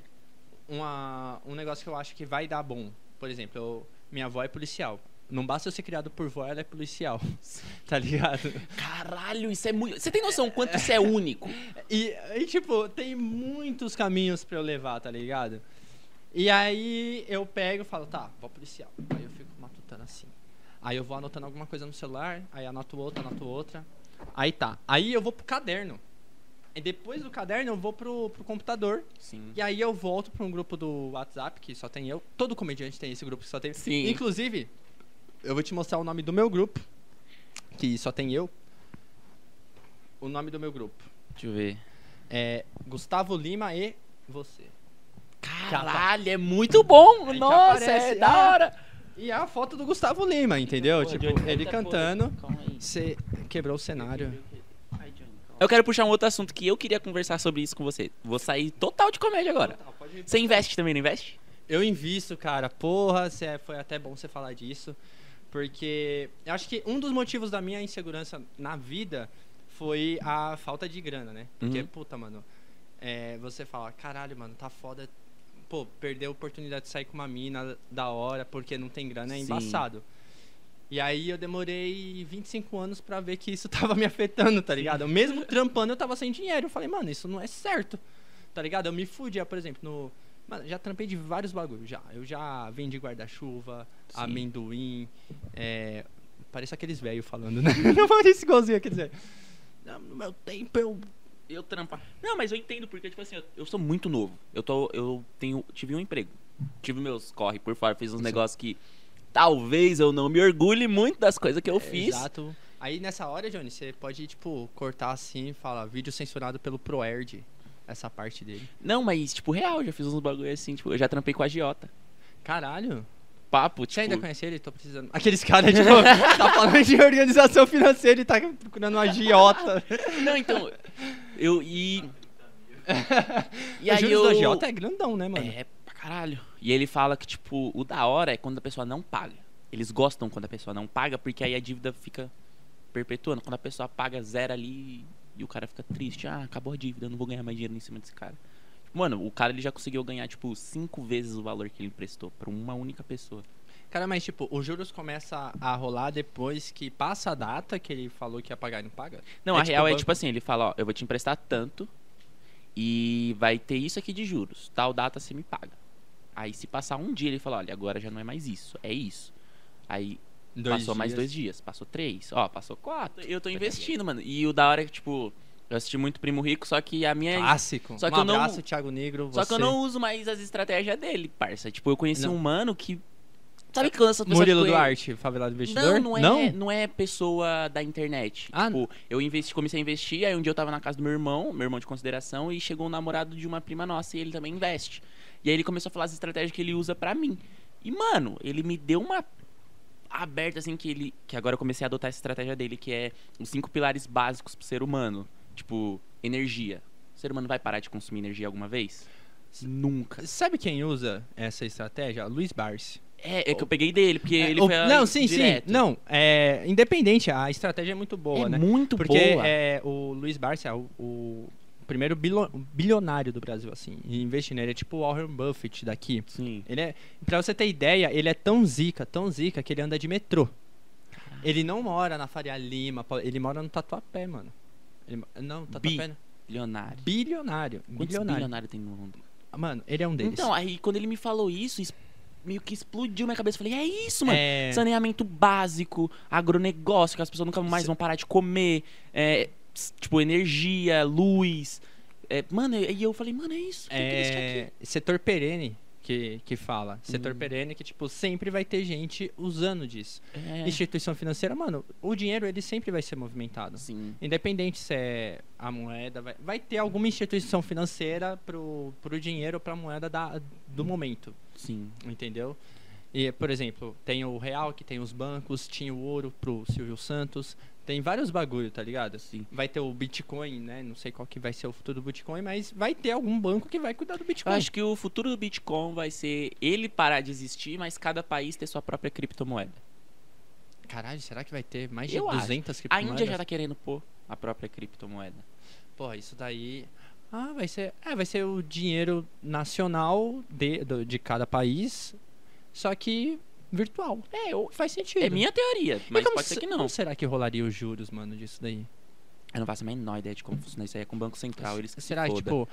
Uma, um negócio que eu acho que vai dar bom. Por exemplo, eu- minha avó é policial. Não basta eu ser criado por vó, ela é policial. [LAUGHS] tá ligado? Caralho, isso é muito. Você tem noção quanto isso é único? [LAUGHS] E, e, tipo, tem muitos caminhos pra eu levar, tá ligado? E aí eu pego e falo, tá, vou policial. Aí eu fico matutando assim. Aí eu vou anotando alguma coisa no celular, aí anoto outra, anoto outra. Aí tá. Aí eu vou pro caderno. E depois do caderno eu vou pro, pro computador. Sim. E aí eu volto pra um grupo do WhatsApp, que só tem eu. Todo comediante tem esse grupo que só tem. Sim. Inclusive, eu vou te mostrar o nome do meu grupo, que só tem eu. O nome do meu grupo Deixa eu ver. é Gustavo Lima e você. Caralho, é muito bom! Aí Nossa, aparece, é da hora! E é a foto do Gustavo Lima, entendeu? Pô, tipo, ele cantando. Você quebrou o cenário. Eu quero puxar um outro assunto que eu queria conversar sobre isso com você. Vou sair total de comédia agora. Você investe também, não investe? Eu invisto, cara. Porra, cê- foi até bom você falar disso. Porque eu acho que um dos motivos da minha insegurança na vida foi a falta de grana, né? Porque, Uhum. puta, mano, é, você fala, caralho, mano, tá foda. Pô, perder a oportunidade de sair com uma mina da hora porque não tem grana é Sim. E aí eu demorei 25 anos pra ver que isso [LAUGHS] tava me afetando, tá ligado? Eu mesmo trampando eu tava sem dinheiro. Eu falei, mano, isso não é certo. Tá ligado? Eu me fudia, por exemplo, no. Mano, já trampei de vários bagulhos já. Eu já vendi guarda-chuva, amendoim. É... Parece aqueles velhos falando, né? [LAUGHS] Não parece igualzinho aqueles velhos. No meu tempo eu. Eu trampa. Não, mas eu entendo, porque, tipo assim, eu, eu sou muito novo. Eu tô. Eu tenho. Tive um emprego. Tive meus corre por fora, fiz uns negócios que talvez eu não me orgulhe muito das coisas que eu É, fiz. Exato. Aí nessa hora, Johnny, você pode, tipo, cortar assim e falar vídeo censurado pelo ProErd. Essa parte dele. Não, mas, tipo, real, já fiz uns bagulho assim, tipo, eu já trampei com a Giota. Caralho. Papo, Você tipo. ainda conhece ele? Tô precisando. Aqueles caras, tipo, [LAUGHS] tá falando de organização financeira e tá procurando uma agiota. [LAUGHS] Não, então. Eu. E. [LAUGHS] E o aí juros eu. agiota é grandão, né, mano? É, caralho. E ele fala que, tipo, o da hora é quando a pessoa não paga. Eles gostam quando a pessoa não paga, porque aí a dívida fica perpetuando. Quando a pessoa paga zero ali e o cara fica triste, ah, acabou a dívida, eu não vou ganhar mais dinheiro em cima desse cara. Mano, o cara ele já conseguiu ganhar, tipo, cinco vezes o valor que ele emprestou pra uma única pessoa. Cara, mas tipo, os juros começa a rolar depois que passa a data que ele falou que ia pagar e não paga? Não, É a tipo real é banco? tipo assim, ele fala, ó, eu vou te emprestar tanto e vai ter isso aqui de juros. Tal data você me paga. Aí se passar um dia, ele fala, olha, agora já não é mais isso, é isso. Aí Dois passou mais dias. dois dias, passou três, ó, passou quatro. Eu tô investindo, mano. E o da hora é que, tipo, eu assisti muito Primo Rico, só que a minha. Clássico. Só que um eu não- abraço, Thiago Negro. Só que eu você. não uso mais as estratégias dele, parça. Tipo, eu conheci Não. um mano que. Sabe quando essa pessoa. Murilo Duarte, favelado investidor? Não, não é, não? é pessoa da internet. Ah, tipo, eu investi, comecei a investir, aí um dia eu tava na casa do meu irmão, meu irmão de consideração, e chegou um namorado de uma prima nossa e ele também investe. E aí ele começou a falar as estratégias que ele usa pra mim. E, mano, ele me deu uma aberta, assim, que ele. Que agora eu comecei a adotar essa estratégia dele, que é os cinco pilares básicos pro ser humano. Tipo, energia. O ser humano vai parar de consumir energia alguma vez? Nunca. Sabe quem usa essa estratégia? Luiz Barsi. É, é que eu peguei dele, porque É, ele o- foi. Não, sim, direto. sim. Não, é independente, a estratégia é muito boa, é né? muito Porque boa. é, o Luiz Barsi é o, o primeiro bilionário do Brasil, assim, e investindo. Ele é tipo o Warren Buffett daqui. Sim. Ele é, pra você ter ideia, ele é tão zica, tão zica, que ele anda de metrô. Ele não mora na Faria Lima, ele mora no Tatuapé, mano. Ele não, Tatuapé não. Bilionário. Bilionário. Quantos bilionário. bilionários tem no mundo? Mano, ele é um deles. Então, aí quando ele me falou isso, meio que explodiu minha cabeça. Eu falei, é isso, mano. é... Saneamento básico, agronegócio, que as pessoas nunca mais vão parar de comer. é, tipo, energia, luz. É, mano, e eu falei, mano, é isso. É setor perene que, que fala. Setor Hum. perene que, tipo, sempre vai ter gente usando disso. É, Instituição financeira, mano, o dinheiro ele sempre vai ser movimentado. sim. Independente se é a moeda, vai, vai ter alguma instituição financeira pro, pro dinheiro, pra moeda da, do momento, Sim. entendeu? E, por exemplo, tem o real, que tem os bancos, tinha o ouro pro Silvio Santos, tem vários bagulho, tá ligado? Sim. Vai ter o Bitcoin, né? Não sei qual que vai ser o futuro do Bitcoin, mas vai ter algum banco que vai cuidar do Eu Bitcoin. acho que o futuro do Bitcoin vai ser ele parar de existir, mas cada país ter sua própria criptomoeda. Caralho, será que vai ter mais de Eu acho. 200 A criptomoedas? Índia já tá querendo pôr a própria criptomoeda. Porra, isso daí. Ah, vai ser. É, vai ser o dinheiro nacional de, do- de cada país, só que virtual. É, eu, Faz sentido. é minha teoria, mas como pode se- ser que não. Como será que rolaria os juros, mano, disso daí? Eu não faço a menor ideia de como funciona isso aí. É com o Banco Central, eles será que, tipo,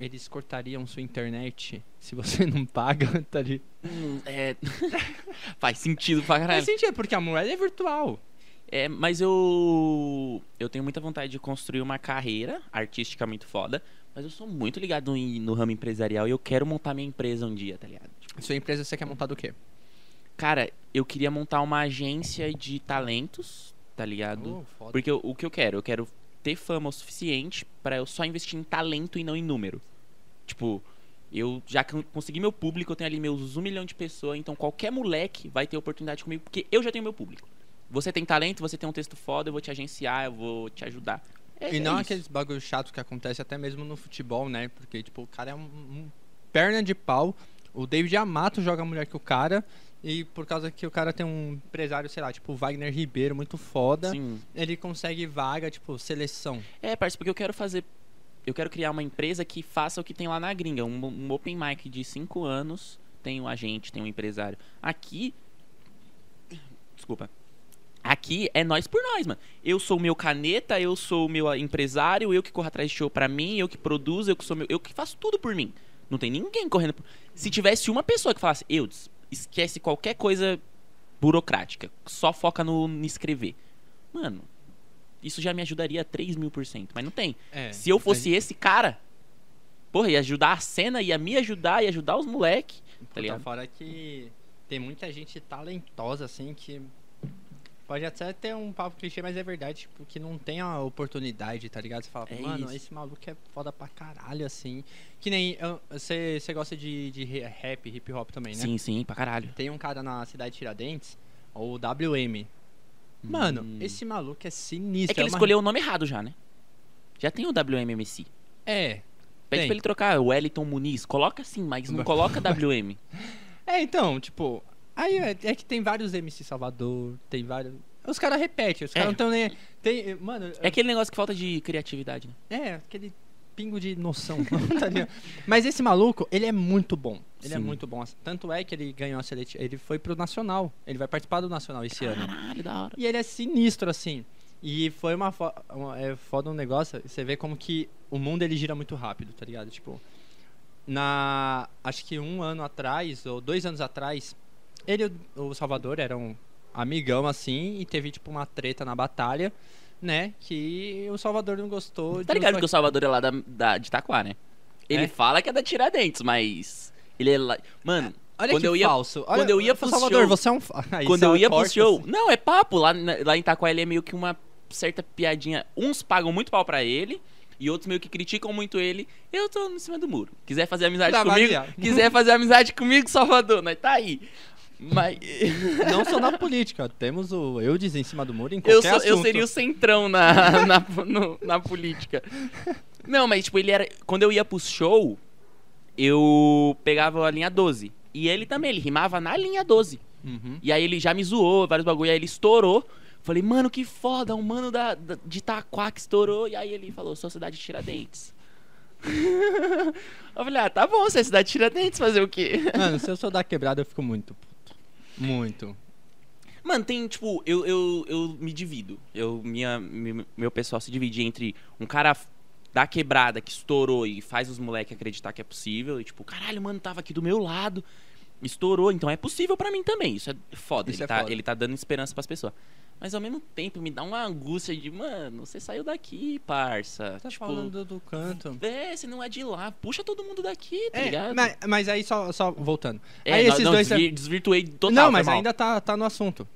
eles cortariam sua internet se você [LAUGHS] não paga, tá ali? Hum, é... [LAUGHS] Faz sentido pra Faz caralho. sentido, porque a moeda é virtual. É, mas eu... Eu tenho muita vontade de construir uma carreira artística muito foda. Mas eu sou muito ligado em- no ramo empresarial e eu quero montar minha empresa um dia, tá ligado? Tipo, Sua empresa você quer montar do quê? Cara, eu queria montar uma agência de talentos, tá ligado? Oh. Porque eu- o que eu quero? Eu quero ter fama o suficiente pra eu só investir em talento e não em número. Tipo, eu já con- consegui meu público, eu tenho ali meus um milhão de pessoas, então qualquer moleque vai ter oportunidade comigo, porque eu já tenho meu público. Você tem talento, você tem um texto foda, eu vou te agenciar, eu vou te ajudar. É, E é não isso. aqueles bagulho chato que acontece até mesmo no futebol, né? Porque, tipo, o cara é um, um perna de pau. O David Amato joga mulher que o cara. E por causa que o cara tem um empresário, sei lá, tipo Wagner Ribeiro, muito foda, Sim. ele consegue vaga, tipo, seleção. É, parceiro, porque eu quero fazer. Eu quero criar uma empresa que faça o que tem lá na gringa. Um, um open mic de cinco anos. Tem um agente, tem um empresário. Aqui. Desculpa. Aqui é nós por nós, mano. Eu sou o meu caneta, eu sou o meu empresário, eu que corro atrás de show pra mim, eu que produzo, eu que sou meu. Eu que faço tudo por mim. Não tem ninguém correndo. Por... Se tivesse uma pessoa que falasse, eu esquece qualquer coisa burocrática, só foca no, no escrever. Mano, isso já me ajudaria a 3 mil por cento. Mas não tem. É, Se eu fosse esse cara, porra, ia ajudar a cena, ia me ajudar, ia ajudar os moleque. tá ligado? fora que tem muita gente talentosa, assim, que pode até ter um papo clichê, mas é verdade, tipo, que não tem a oportunidade, tá ligado? Você fala, É mano, isso. esse maluco é foda pra caralho, assim. Que nem, você gosta de, de rap, hip hop também, né? Sim, sim, pra caralho. Tem um cara na cidade de Tiradentes, o WM. Mano, Hum. esse maluco é sinistro. É que ele uma- escolheu o nome errado já, né? Já tem o WMMC. É. Pede Tem. pra ele trocar o Wellington Muniz. Coloca assim, mas não [LAUGHS] coloca WM. É, então, tipo. Aí é, é que tem vários MC Salvador, tem vários. Os caras repetem, os É. caras não estão nem. Tem, mano, É aquele negócio que falta de criatividade, né? é, aquele pingo de noção. [LAUGHS] tá? Mas esse maluco, ele é muito bom. Ele é Sim. muito bom. Tanto é que ele ganhou a seletiva. Ele foi pro Nacional. Ele vai participar do Nacional esse ano. Caralho, da hora. E ele é sinistro, assim. E foi uma, fo uma é foda um negócio. Você vê como que o mundo ele gira muito rápido, tá ligado? Tipo, na. Acho que um ano atrás, ou dois anos atrás, ele e o Salvador eram amigão assim, e teve tipo uma treta na batalha, né? Que o Salvador não gostou. Tá ligado que o Salvador é lá da, da- de Itaquá, né? Ele É? fala que é da Tiradentes, mas. Ele é lá. Mano, Olha quando que eu ia- falso. quando eu ia pro Salvador, show- você é um. [LAUGHS] Aí quando você eu ia pro show. assim. Não, é papo. Lá, na- lá em Itaquá ele é meio que uma certa piadinha. Uns pagam muito pau pra ele. E outros meio que criticam muito ele. Eu tô em cima do muro. Quiser fazer amizade comigo, quiser fazer amizade comigo, Salvador, nós tá aí. Mas [LAUGHS] Não só na política, temos o Eudes em cima do muro em eu, qualquer sou- eu assunto. seria o centrão na, [LAUGHS] na, no- na política. Não, mas tipo, ele era. Quando eu ia pro show, eu pegava a linha 12. E ele também, ele rimava na linha 12. Uhum. E aí ele já me zoou, vários bagulho, aí ele estourou. Falei, mano, que foda, um mano da, da- de Itaquá que estourou. E aí ele falou, sou cidade de Tiradentes. [LAUGHS] eu falei, ah, tá bom, você é cidade de Tiradentes, fazer o quê? Mano, se eu sou da quebrada, eu fico muito. Muito. Mano, tem, tipo, eu, eu, eu me divido. Eu, minha, mi- meu pessoal se divide entre um cara da quebrada que estourou e faz os moleques acreditar que é possível. E tipo, caralho, mano, tava aqui do meu lado, estourou, então é possível pra mim também. Isso é foda. Isso ele, é tá, foda. ele tá dando esperança pras pessoas. Mas ao mesmo tempo me dá uma angústia de, mano, você saiu daqui, parça. Tá tipo, falando do canto. é, você não é de lá. Puxa todo mundo daqui, tá É, ligado? mas, mas aí só, só voltando. É, aí não, esses não, dois. desvi- desvirtuei total. não, mas ainda tá, tá no assunto.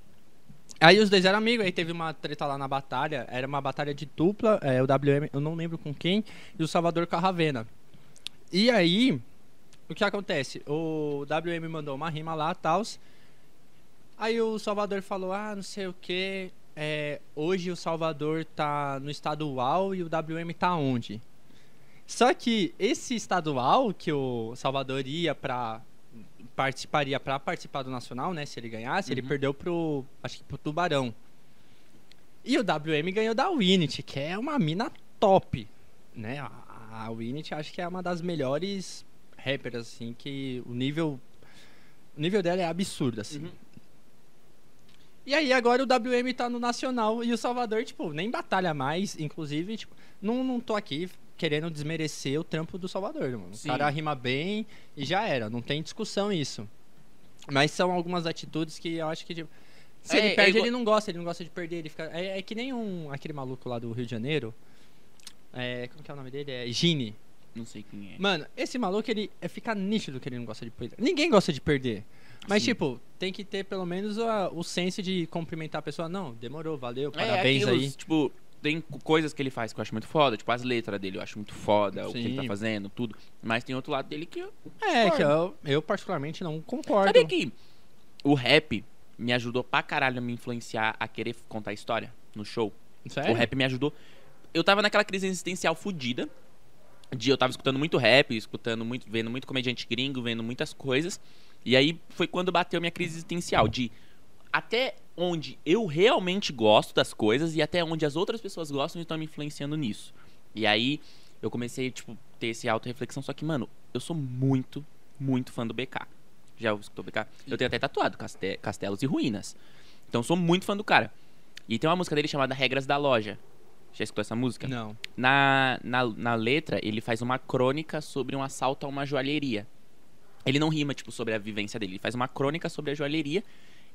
Aí os dois eram amigos, aí teve uma treta lá na batalha. Era uma batalha de dupla, é, o WM, eu não lembro com quem, e o Salvador com a Ravena. E aí, o que acontece? O WM mandou uma rima lá, tals. Aí o Salvador falou, ah, não sei o que. hoje o Salvador tá no estadual e o WM tá onde? Só que esse estadual que o Salvador ia pra. participaria pra participar do Nacional, né? Se ele ganhasse, ele Uhum. perdeu pro. acho que pro Tubarão. E o WM ganhou da Winit, que é uma mina top. Né? A, a Winit acho que é uma das melhores rappers, assim, que o nível. O nível dela é absurdo, assim. Uhum. E aí agora o WM tá no Nacional e o Salvador, tipo, nem batalha mais, inclusive, tipo, não, não tô aqui querendo desmerecer o trampo do Salvador, mano. Sim. O cara rima bem e já era, não tem discussão isso. Mas são algumas atitudes que eu acho que, tipo, se É, ele é perde, igual- ele não gosta, ele não gosta de perder, ele fica... É, é que nem um, aquele maluco lá do Rio de Janeiro, é, como que é o nome dele? É Gini. Não sei quem é. Mano, esse maluco, ele é, fica nítido que ele não gosta de perder. Ninguém gosta de perder. Mas, Sim. tipo, tem que ter pelo menos a- o senso de cumprimentar a pessoa. Não, demorou, valeu, É, parabéns aqueles, aí. Tipo, tem co- coisas que ele faz que eu acho muito foda, tipo as letras dele eu acho muito foda, o que ele tá Sim. fazendo, tudo. Mas tem outro lado dele que eu. É, que concordo. eu, eu particularmente não concordo. Sabia que o rap me ajudou pra caralho a me influenciar a querer contar história no show? Sério? O rap me ajudou. Eu tava naquela crise existencial fodida. De eu tava escutando muito rap, escutando muito, vendo muito comediante gringo, vendo muitas coisas. E aí foi quando bateu minha crise existencial de até onde eu realmente gosto das coisas e até onde as outras pessoas gostam e estão me influenciando nisso. E aí eu comecei, tipo, ter esse auto-reflexão, só que, mano, eu sou muito, muito fã do BK. Já escutou BK? Eu tenho até tatuado Caste- Castelos e Ruínas. Então sou muito fã do cara. E tem uma música dele chamada Regras da Loja. Já escutou essa música? Não. Na, na, na letra, ele faz uma crônica sobre um assalto a uma joalheria. Ele não rima, tipo, sobre a vivência dele. Ele faz uma crônica sobre a joalheria.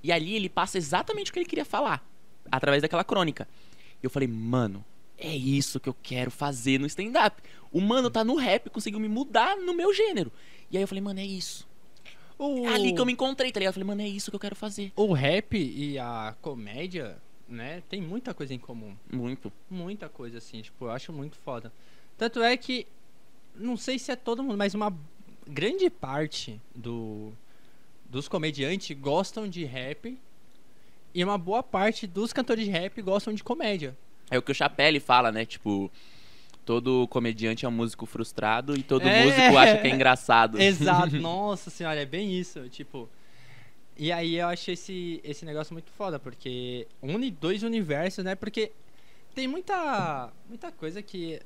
E ali ele passa exatamente o que ele queria falar. Através daquela crônica. E eu falei, mano, é isso que eu quero fazer no stand-up. O mano tá no rap, conseguiu me mudar no meu gênero. E aí eu falei, mano, é isso. O, É ali que eu me encontrei, tá ligado? Eu falei, mano, é isso que eu quero fazer. o rap e a comédia, né, tem muita coisa em comum. Muito. Muita coisa, assim, tipo, eu acho muito foda. Tanto é que, não sei se é todo mundo, mas uma grande parte do, dos comediantes gostam de rap e uma boa parte dos cantores de rap gostam de comédia. É o que o Chapelle fala, né? Tipo, todo comediante é um músico frustrado e todo É. músico acha que é engraçado. [LAUGHS] Exato, [LAUGHS] nossa senhora, é bem isso, tipo... E aí eu acho esse, esse negócio muito foda, porque une dois universos, né? Porque tem muita, muita coisa que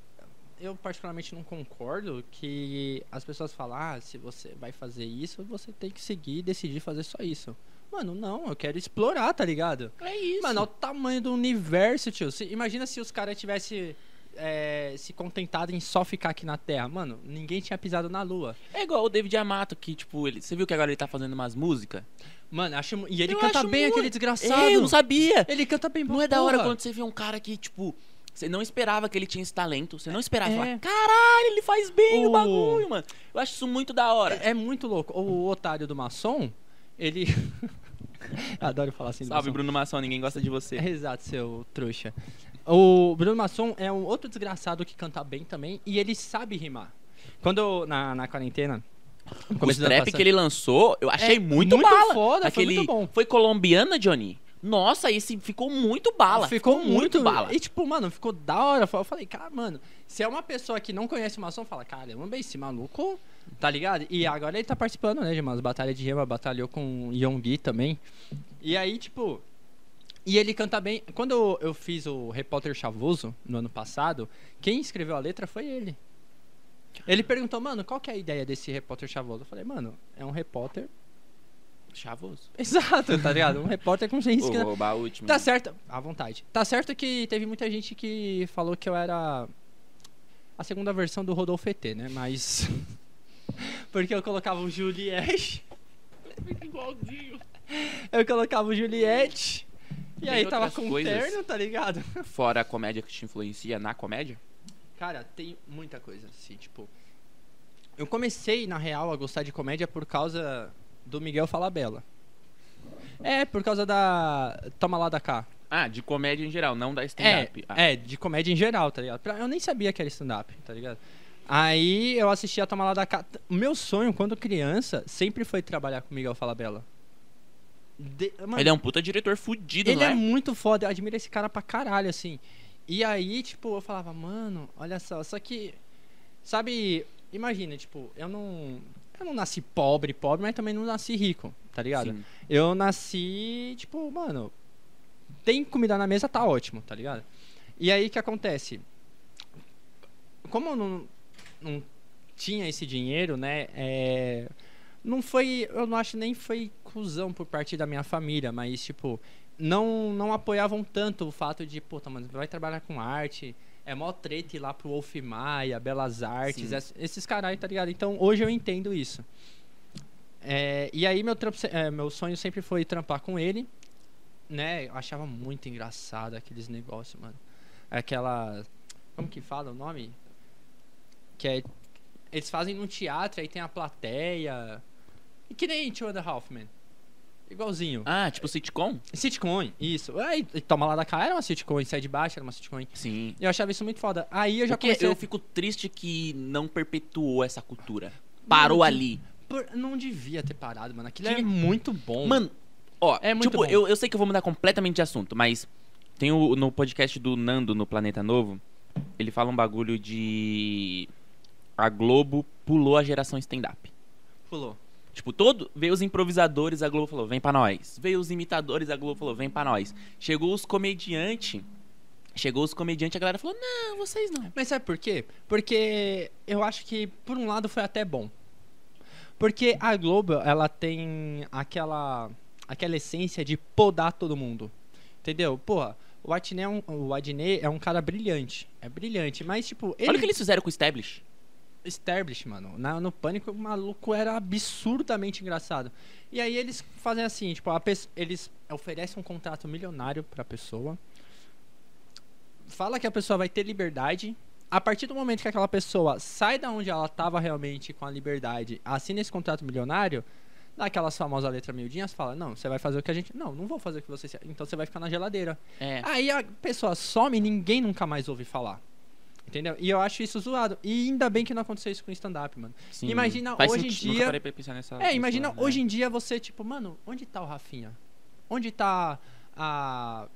eu particularmente não concordo, que as pessoas falam, ah, se você vai fazer isso, você tem que seguir e decidir fazer só isso. Mano, não, eu quero explorar, tá ligado? É isso. Mano, olha o tamanho do universo, tio. Se- imagina se os caras tivessem é, se contentado em só ficar aqui na Terra. Mano, ninguém tinha pisado na Lua. É igual o David Amato, que, tipo, ele, você viu que agora ele tá fazendo umas músicas? Mano, acho. E ele Eu canta bem, muito- aquele desgraçado. É, eu não sabia! Ele canta bem Não é da hora quando você vê um cara que, tipo, você não esperava que ele tinha esse talento. Você não esperava. É. Falar, Caralho, ele faz bem o... O- bagulho, mano. Eu acho isso muito da hora. É, é muito louco. O otário do maçom, ele. [LAUGHS] Adoro falar assim Salve, maçom. Bruno Mação, ninguém gosta de você. É, [LAUGHS] Exato, seu trouxa. O Bruno Masson é um outro desgraçado que canta bem também e ele sabe rimar. Quando eu, na, na quarentena. O trap passado- que ele lançou, eu achei É, muito, muito bala. foda, foi Aquele... muito bom. Foi colombiana, Johnny? Nossa, esse ficou muito bala. Ficou muito, bala. E tipo, mano, ficou da hora. Eu falei, cara, mano, se é uma pessoa que não conhece o maçom, fala, caramba, esse maluco, tá ligado? E agora ele tá participando, né, de umas batalhas de rima, batalhou com o Yonggi também. E aí, tipo. E ele canta bem. Quando eu, eu fiz o Repórter Chavoso no ano passado, quem escreveu a letra foi ele. Ele perguntou, mano, qual que é a ideia desse repórter chavoso? Eu falei, mano, é um repórter. Chavoso. [LAUGHS] Exato, tá ligado? Um repórter com gente que. Vou roubar a última. Tá certo, à vontade. Tá certo que teve muita gente que falou que eu era a segunda versão do Rodolfo ET, né? Mas. [LAUGHS] Porque eu colocava o Juliette. Igualzinho. Eu colocava o Juliette. E aí tava com coisas? terno, tá ligado? Fora a comédia que te influencia na comédia? Cara, tem muita coisa, assim, tipo. Eu comecei, na real, a gostar de comédia por causa do Miguel Falabella. É, por causa da. Toma lá da cá. Ah, de comédia em geral, não da É, stand-up. Ah, é, de comédia em geral, tá ligado? Eu nem sabia que era stand-up, tá ligado? Aí eu assisti a Toma lá da cá. Meu sonho, quando criança, sempre foi trabalhar com o Miguel Falabella. De- mano, Ele é um puta diretor fudido, ele não é é? muito foda, eu admiro esse cara pra caralho, assim. E aí, tipo, eu falava, mano, olha só, só que. Sabe, imagina, tipo, eu não. Eu não nasci pobre, pobre, mas também não nasci rico, tá ligado? Sim. Eu nasci, tipo, mano, tem comida na mesa, tá ótimo, tá ligado? E aí o que acontece? Como eu não, não tinha esse dinheiro, né? É, não foi, eu não acho nem foi cuzão por parte da minha família, mas tipo, não, não apoiavam tanto o fato de, puta, mano, vai trabalhar com arte, é mó treta ir lá pro Wolf Maia, Belas Artes, Sim. es- esses caras, tá ligado? Então hoje eu entendo isso. É, e aí meu, é, meu sonho sempre foi trampar com ele, né? Eu achava muito engraçado aqueles negócios, mano. Aquela. Como que fala o nome? Que é. Eles fazem num teatro, aí tem a plateia. E que nem Two and a Half Men. Igualzinho. Ah, tipo sitcom? Sitcom, isso. Aí, Toma lá da cá era uma sitcom, Sai de Baixo era uma sitcom. Sim. Eu achava isso muito foda. Aí eu já Porque comecei. eu fico triste que não perpetuou essa cultura. Parou que- ali. Não devia ter parado, mano. Aquilo Que- é muito bom. Mano, ó, É muito tipo, bom. eu, eu sei que eu vou mudar completamente de assunto, mas tem o, no podcast do Nando no Planeta Novo, ele fala um bagulho de. A Globo pulou a geração stand-up. Pulou. Tipo, todo. Veio os improvisadores, a Globo falou, vem pra nós. Veio os imitadores, a Globo falou, vem pra nós. Chegou os comediantes. Chegou os comediantes, a galera falou, não, vocês não. Mas sabe por quê? Porque eu acho que, por um lado, foi até bom. Porque a Globo, ela tem aquela, aquela essência de podar todo mundo. Entendeu? Porra, o Adnet é um, o Adnet é um cara brilhante. É brilhante, mas, tipo, ele... Olha o que eles fizeram com o Stablish. Establish, mano. Na- no Pânico, o maluco era absurdamente engraçado. E aí eles fazem assim, tipo, eles oferecem um contrato milionário pra pessoa. Fala que a pessoa vai ter liberdade. A partir do momento que aquela pessoa sai da onde ela tava realmente com a liberdade, assina esse contrato milionário, dá aquelas famosas letras miudinhas, fala, não, você vai fazer o que a gente... Não, não vou fazer o que você... Então você vai ficar na geladeira. É. Aí a pessoa some e ninguém nunca mais ouve falar. Entendeu? E eu acho isso zoado. E ainda bem que não aconteceu isso com stand-up, mano. sim. imagina hoje em dia- parei pra pensar nessa- É, imagina né? hoje em dia você, tipo, mano, onde tá o Rafinha? Onde tá a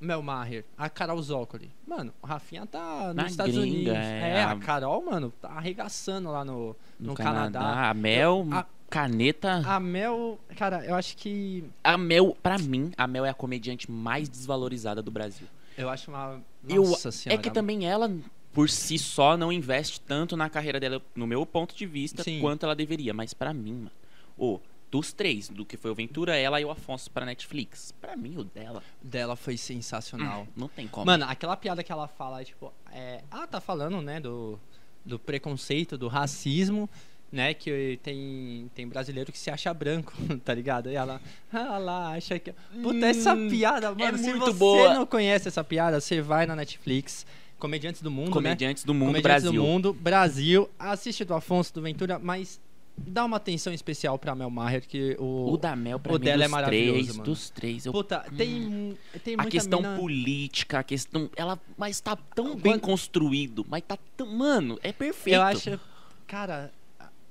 Mel Maher? A Carol Zócoli? Mano, o Rafinha tá nos Na Estados gringa, Unidos. é, É, a- a Carol, mano, tá arregaçando lá no, no, Canadá. A Mel, Eu- a- caneta. A Mel, cara, eu acho que. A Mel, pra mim, a Mel é a comediante mais desvalorizada do Brasil. Eu acho uma. Eu- Nossa senhora. É que também ela, por si só, não investe tanto na carreira dela, no meu ponto de vista, Sim. quanto ela deveria. Mas pra mim, mano, ô, Dos três, do que foi o Ventura, ela e o Afonso pra Netflix. Pra mim, o dela. Dela foi sensacional. Não tem como. Mano, aquela piada que ela fala, tipo, é, ela tá falando, né, do, do preconceito, do racismo, né, que tem, tem brasileiro que se acha branco, [LAUGHS] tá ligado? E ela, ah lá, acha que... Puta, essa Hum, piada, mano, se muito você boa. não conhece essa piada, você vai na Netflix, Comediantes do Mundo, né? Comediantes do Mundo Comediantes Brasil. do Mundo, Brasil, assiste do Afonso, do Ventura, mas dá uma atenção especial pra Mel Maher, que o... O da Mel, pra o mim, dela é dos maravilhoso, três, mano. dos três, eu Puta, tem, tem a muita questão mina- política, a questão. Ela. Mas tá tão Quando- bem construído. Mas tá tão. Mano, é perfeito. Eu acho, cara,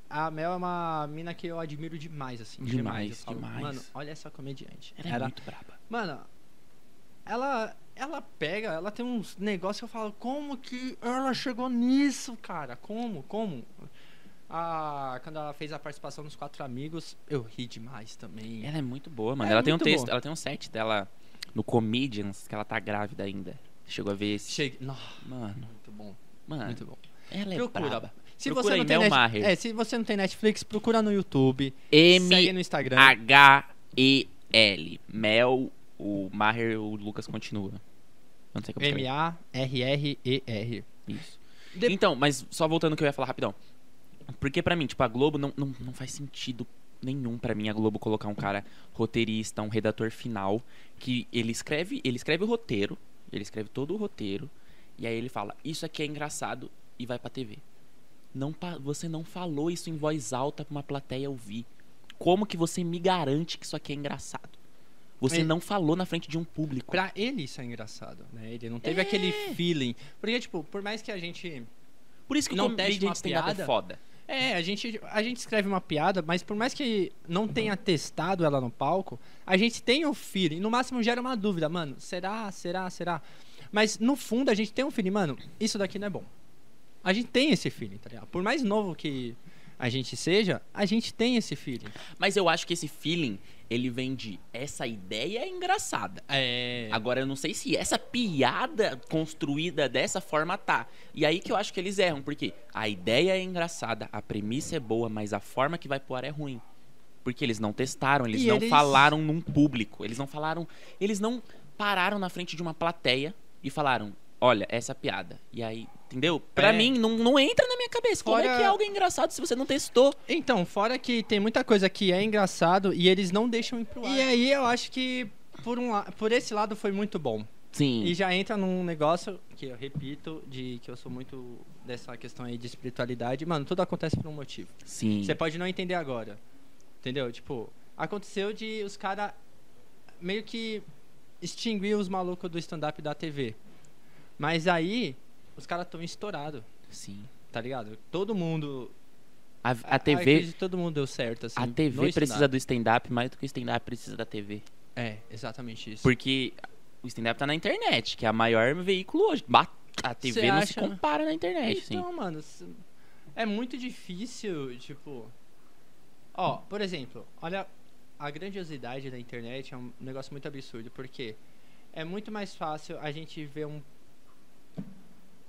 a Mel é uma mina que eu admiro demais, assim. Demais, falo, demais. Mano, olha essa comediante. Ela é Ela- muito braba. Mano, ela, ela pega, ela tem uns negócios que eu falo, como que ela chegou nisso, cara? Como, como? Ah, quando ela fez a participação nos Quatro Amigos, eu ri demais também. Ela é muito boa, mano. É ela tem um texto, boa. ela tem um set dela no Comedians, que ela tá grávida ainda. Chegou a ver esse. Nossa, Mano, muito bom, mano. muito bom. Ela é Procura. braba. Se Procura você não tem Mel net... É, se você não tem Netflix, procura no YouTube, M segue no Instagram. H-E-L. Mel, o Maher, o Lucas continua. Não sei como. M-A-R-R-E-R. Isso. De- Então, mas só voltando que eu ia falar rapidão. Porque pra mim, tipo, a Globo não, não, não faz sentido nenhum pra mim a Globo colocar um cara roteirista, um redator final, que ele escreve, ele escreve o roteiro, ele escreve todo o roteiro, e aí ele fala, isso aqui é engraçado, e vai pra TV. Não, você não falou isso em voz alta pra uma plateia ouvir. Como que você me garante que isso aqui é engraçado? Você É. não falou na frente de um público. Pra ele isso é engraçado, né? Ele não teve É. aquele feeling. Porque, tipo, por mais que a gente. Por isso que Não teste uma é piada. foda. É, a gente, a gente escreve uma piada, mas por mais que não tenha testado ela no palco, a gente tem o feeling. No máximo gera uma dúvida, mano. Será, será, será? Mas no fundo a gente tem um feeling, mano, isso daqui não é bom. A gente tem esse feeling, tá ligado? Por mais novo que a gente seja, a gente tem esse feeling. Mas eu acho que esse feeling, ele vem de essa ideia é engraçada. É. Agora eu não sei se essa piada construída dessa forma tá. E aí que eu acho que eles erram, porque a ideia é engraçada, a premissa é boa, mas a forma que vai pro ar é ruim. Porque eles não testaram, eles E não eles- falaram num público, eles não falaram, eles não pararam na frente de uma plateia e falaram, olha, essa piada. E aí, entendeu? Pra É. mim não, não entra na minha cabeça. Como é Fora- que algo é engraçado se você não testou? Então, fora que tem muita coisa que é engraçado e eles não deixam ir pro ar. E aí eu acho que por, um, la- por esse lado foi muito bom. Sim. E já entra num negócio que eu repito, de que eu sou muito dessa questão aí de espiritualidade. Mano, tudo acontece por um motivo. Sim. Você pode não entender agora. Entendeu? Tipo, aconteceu de os caras meio que extinguir os malucos do stand-up da TV. Mas aí, os caras estão estourados, Sim. tá ligado? Todo mundo. A, a TV, que todo mundo deu certo, assim. a TV precisa do stand-up mais do que o stand-up precisa da TV. É, exatamente isso. Porque o stand-up tá na internet, que é a maior veículo hoje. A TV Cê não acha? se compara na internet. Então, mano, s- é muito difícil, tipo. Ó, por exemplo, olha a grandiosidade da internet é um negócio muito absurdo, porque é muito mais fácil a gente ver um,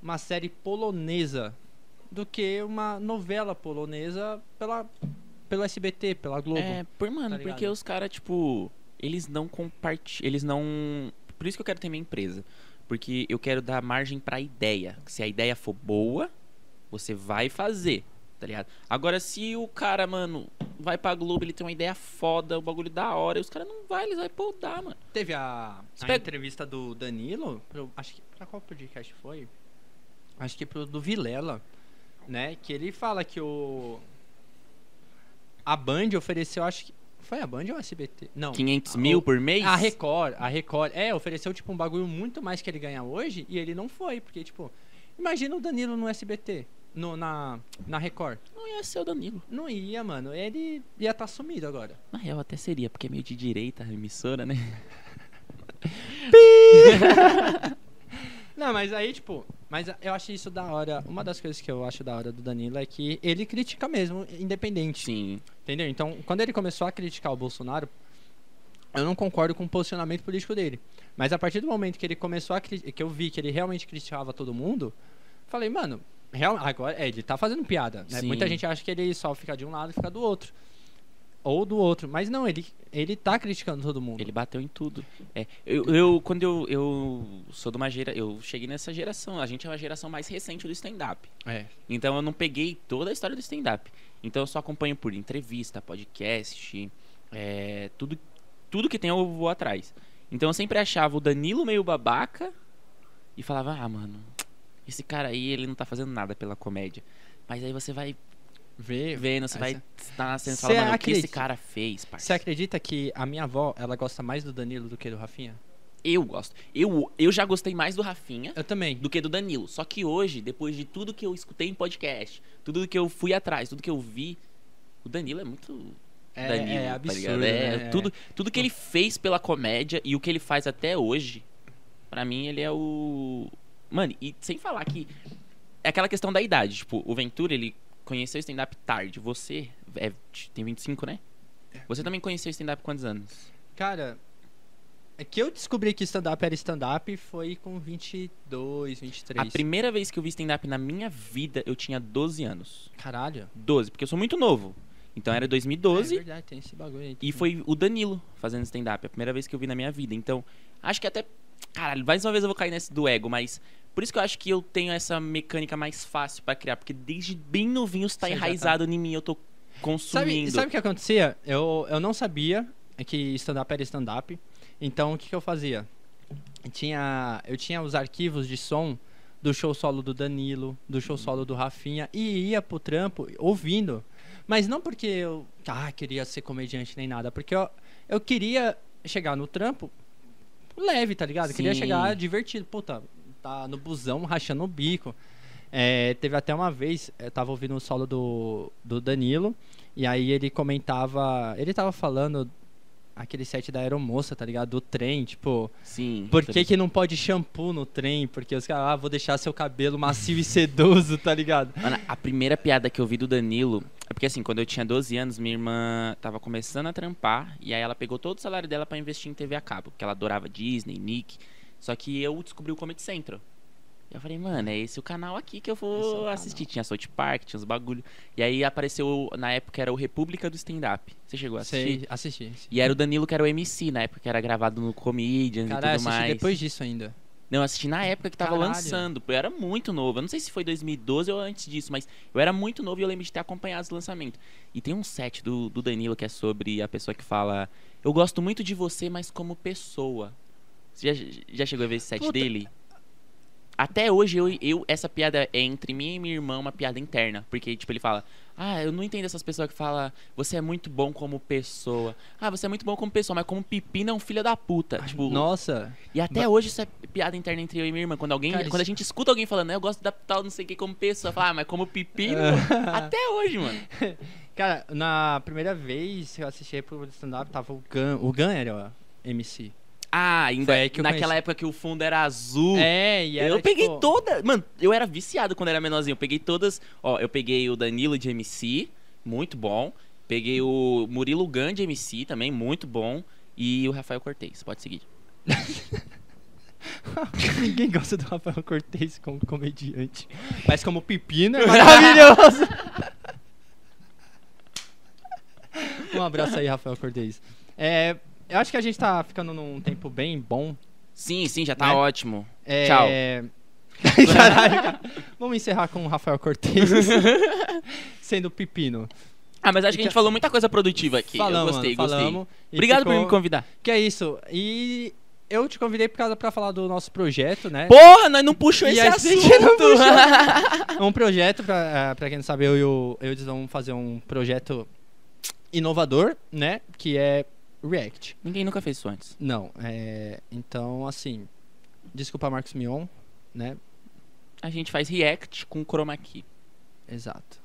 uma série polonesa do que uma novela polonesa pela, pelo SBT, pela Globo. É, por, mano, tá porque os caras, tipo, eles não compartilham. Eles não. Por isso que eu quero ter minha empresa. Porque eu quero dar margem pra ideia. Se a ideia for boa, você vai fazer, tá ligado? Agora, se o cara, mano, vai pra Globo, ele tem uma ideia foda, o bagulho da hora, e os caras não vai, eles vão podar, mano. Teve a, a pega- entrevista do Danilo, acho que pra qual podcast foi? Acho que pro do Vilela, né? Que ele fala que o a Band ofereceu, acho que foi a Band ou a SBT? Não. 500 a- mil o- por mês? A Record, a Record, é, ofereceu tipo um bagulho muito mais que ele ganha hoje e ele não foi, porque tipo, imagina o Danilo no SBT, no, na, na Record. Não ia ser o Danilo. Não ia, mano, ele ia estar sumido agora. Na real, até seria, porque é meio de direita a emissora, né? [LAUGHS] [LAUGHS] Não, mas aí, tipo, mas eu acho isso da hora. Uma das coisas que eu acho da hora do Danilo é que ele critica mesmo, independente. Sim. Entendeu? Então, quando ele começou a criticar o Bolsonaro, eu não concordo com o posicionamento político dele. Mas a partir do momento que ele começou a cri- que eu vi que ele realmente criticava todo mundo, falei, mano, real, agora é, ele tá fazendo piada, né? Muita gente acha que ele só fica de um lado e fica do outro. Ou do outro. Mas não, ele, ele tá criticando todo mundo. Ele bateu em tudo. É, eu, eu quando eu, eu sou de uma gera, eu cheguei nessa geração. A gente é uma geração mais recente do stand-up. É. Então eu não peguei toda a história do stand-up. Então eu só acompanho por entrevista, podcast, é, tudo, tudo que tem eu vou atrás. Então eu sempre achava o Danilo meio babaca e falava, ah, mano, esse cara aí, ele não tá fazendo nada pela comédia. Mas aí você vai Vê, vendo, você vai estar nascendo e Cê fala, mano, o que esse cara fez, Você parceiro? acredita que a minha avó, ela gosta mais do Danilo do que do Rafinha? Eu gosto. Eu, eu já gostei mais do Rafinha Eu também. do que do Danilo. Só que hoje, depois de tudo que eu escutei em podcast, tudo que eu fui atrás, tudo que eu vi, o Danilo é muito É, Danilo, é tá absurdo. ligado? É, né? tudo, tudo que ele fez pela comédia e o que ele faz até hoje, pra mim ele é o. Mano, e sem falar que. É aquela questão da idade. Tipo, o Ventura, ele conheceu stand-up tarde. Você é, tem 25, né? Você também conheceu stand-up quantos anos? Cara, é que eu descobri que stand-up era stand-up foi com 22, 23. A primeira vez que eu vi stand-up na minha vida, eu tinha 12 anos. Caralho. 12, porque eu sou muito novo. Então era É 2012. verdade, tem esse bagulho aí. E foi o Danilo fazendo stand-up, a primeira vez que eu vi na minha vida. Então, acho que até. Caralho, mais uma vez eu vou cair nesse do ego, mas. Por isso que eu acho que eu tenho essa mecânica mais fácil pra criar, porque desde bem novinho tá Você já tá- enraizado em mim, eu tô consumindo. sabe o que acontecia? Eu, eu não sabia que stand-up era stand-up. Então, o que, que eu fazia? Eu tinha, eu tinha os arquivos de som do show solo do Danilo, do show solo do Rafinha, e ia pro trampo ouvindo. Mas não porque eu ah, queria ser comediante nem nada, porque eu, eu queria chegar no trampo leve, tá ligado? Eu queria chegar divertido. Puta, tá no busão rachando o bico. É, teve até uma vez, eu tava ouvindo o solo do, do Danilo, e aí ele comentava. Ele tava falando aquele set da aeromoça, tá ligado? Do trem, tipo, Sim. por que, que não pode shampoo no trem? Porque os caras, ah, vou deixar seu cabelo macio e sedoso, tá ligado? Mano, a primeira piada que eu vi do Danilo. É porque assim, quando eu tinha 12 anos, minha irmã tava começando a trampar. E aí ela pegou todo o salário dela pra investir em TV a cabo. Porque ela adorava Disney, Nick. Só que eu descobri o Comedy Central. E eu falei, mano, é esse o canal aqui que eu é vou o assistir. canal. Tinha South Park, tinha uns bagulho. E aí apareceu, na época era o República do Stand-Up. Você chegou a assistir? Sei, assisti. assisti. E era o Danilo que era o MC, na época que era gravado no Comedians e tudo assisti mais. depois disso ainda. Não, eu assisti na época que tava Caralho. lançando. Eu era muito novo. Eu não sei se foi 2012 ou antes disso, mas eu era muito novo e eu lembro de ter acompanhado os lançamentos. E tem um set do, do Danilo que é sobre a pessoa que fala: Eu gosto muito de você, mas como pessoa. Você já, já chegou a ver esse set Puta. dele? Até hoje, eu, eu, essa piada é entre mim e minha irmã uma piada interna. Porque, tipo, ele fala: Ah, eu não entendo essas pessoas que falam, você é muito bom como pessoa. Ah, você é muito bom como pessoa, mas como pepino é um filho da puta. Tipo, Nossa, e até Ba- hoje isso é piada interna entre eu e minha irmã. Quando alguém, Cara, quando a isso- gente escuta alguém falando, "Ah, eu gosto da tal não sei o que como pessoa, fala, ah, mas como pepino, [LAUGHS] até hoje, mano. [LAUGHS] Cara, na primeira vez que eu assisti pro stand-up, tava o Gun. O Gun era o MC. Ah, ainda aí que naquela conheci. época que o fundo era azul. É, e era eu peguei tipo, toda. Mano, eu era viciado quando era menorzinho. Eu peguei todas. Ó, eu peguei o Danilo de MC, muito bom. Peguei o Murilo Gun de MC também, muito bom. E o Rafael Cortez, pode seguir. [LAUGHS] Ninguém gosta do Rafael Cortez como comediante. Mas como pepino é [LAUGHS] maravilhoso. um abraço aí, Rafael Cortez. É, eu acho que a gente tá ficando num tempo bem bom. Sim, sim, já tá Né? ótimo. É... Tchau. [LAUGHS] Caralho, cara. Vamos encerrar com o Rafael Cortez [LAUGHS] sendo pepino. Ah, mas acho que a gente falou muita coisa produtiva aqui. Falamos, eu gostei, mano, gostei. falamos. Obrigado por ficou- me convidar. Que é isso. E eu te convidei por causa pra falar do nosso projeto, né? Porra, nós não E esse assunto. puxou. [LAUGHS] Um projeto, pra, eh, pra quem não sabe, eu e o Eudes vamos fazer um projeto inovador, né? Que é React. Ninguém nunca fez isso antes. Não, é... Então, assim... Desculpa, Marcos Mion, né? A gente faz react com chroma key. Exato.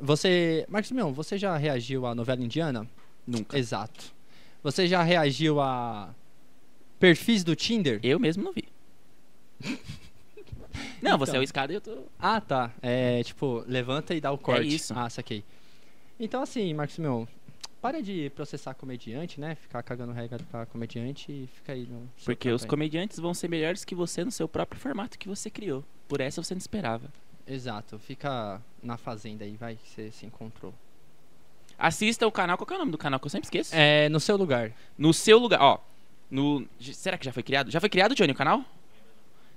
Você... Marcos Mion, você já reagiu à novela indiana? Nunca. Exato. Você já reagiu a perfis do Tinder? Eu mesmo não vi. [LAUGHS] não, você é Então. o escada e eu tô. Ah, tá. É tipo, levanta e dá o corte. isso. Ah, saquei. Então, assim, Marcos Mion, para de processar comediante, né? Ficar cagando regra pra comediante e fica aí no. Porque os comediantes vão ser melhores que você no seu próprio formato que você criou. Por essa você não esperava. Exato. Fica na fazenda aí, vai, que você se encontrou. Assista o canal. Qual que é o nome do canal que eu sempre esqueço? É no seu lugar. No seu lugar, ó. No, será que já foi criado? Já foi criado, Johnny, o canal?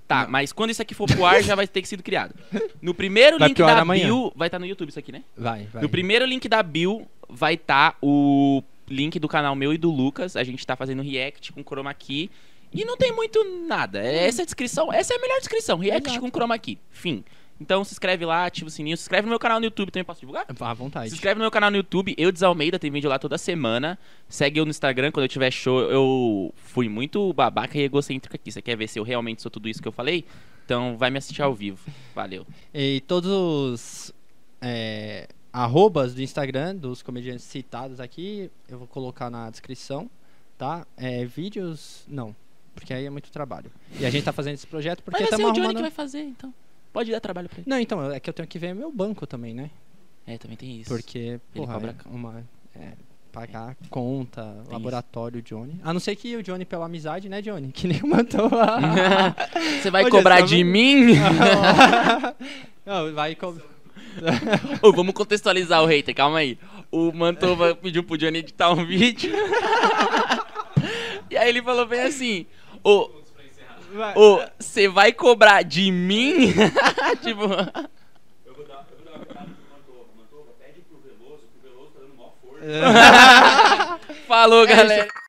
Tá, Não. mas quando isso aqui for pro ar, já vai ter que sido criado. No primeiro [LAUGHS] Vai link da amanhã. bio. Vai estar no YouTube isso aqui, né? Vai, vai. No primeiro link da bio vai estar o link do canal meu e do Lucas. A gente tá fazendo react com chroma key. E não tem muito nada. É Essa é a descrição, essa é a melhor descrição. React Exato. com chroma key. Fim. Então se inscreve lá, ativa o sininho. Se inscreve no meu canal no YouTube também. Posso divulgar? À vontade. Se inscreve no meu canal no YouTube, eu Desalmeida, tem vídeo lá toda semana. Segue eu no Instagram, quando eu tiver show, eu fui muito babaca e egocêntrico aqui. Você quer ver se eu realmente sou tudo isso que eu falei? Então vai me assistir ao vivo. Valeu. E todos os é, arrobas do Instagram dos comediantes citados aqui, eu vou colocar na descrição, tá? É, vídeos, não, porque aí é muito trabalho. E a gente tá fazendo esse projeto porque Mas vai ser estamos o Johnny arrumando... que vai fazer, então. Pode dar trabalho pra ele. Não, então, é que eu tenho que ver meu banco também, né? É, também tem isso. Porque, porra, cobra é uma... é, pagar conta, isso. laboratório, Johnny. A não ser que o Johnny, pela amizade, né, Johnny? [LAUGHS] Que nem mandou a... [LAUGHS] Você vai Olha, cobrar tá de mim? [LAUGHS] não, vai... Co... Ô, vamos contextualizar o hater, calma aí. O Mantova pediu pro Johnny editar um vídeo. e aí ele falou bem assim: Ô, vai- ô, você vai cobrar de mim? [LAUGHS] tipo. Eu vou dar, eu vou dar uma pro Mantova. Mantova, pede pro Veloso, que o Veloso tá dando mó força. [LAUGHS] Falou, É galera.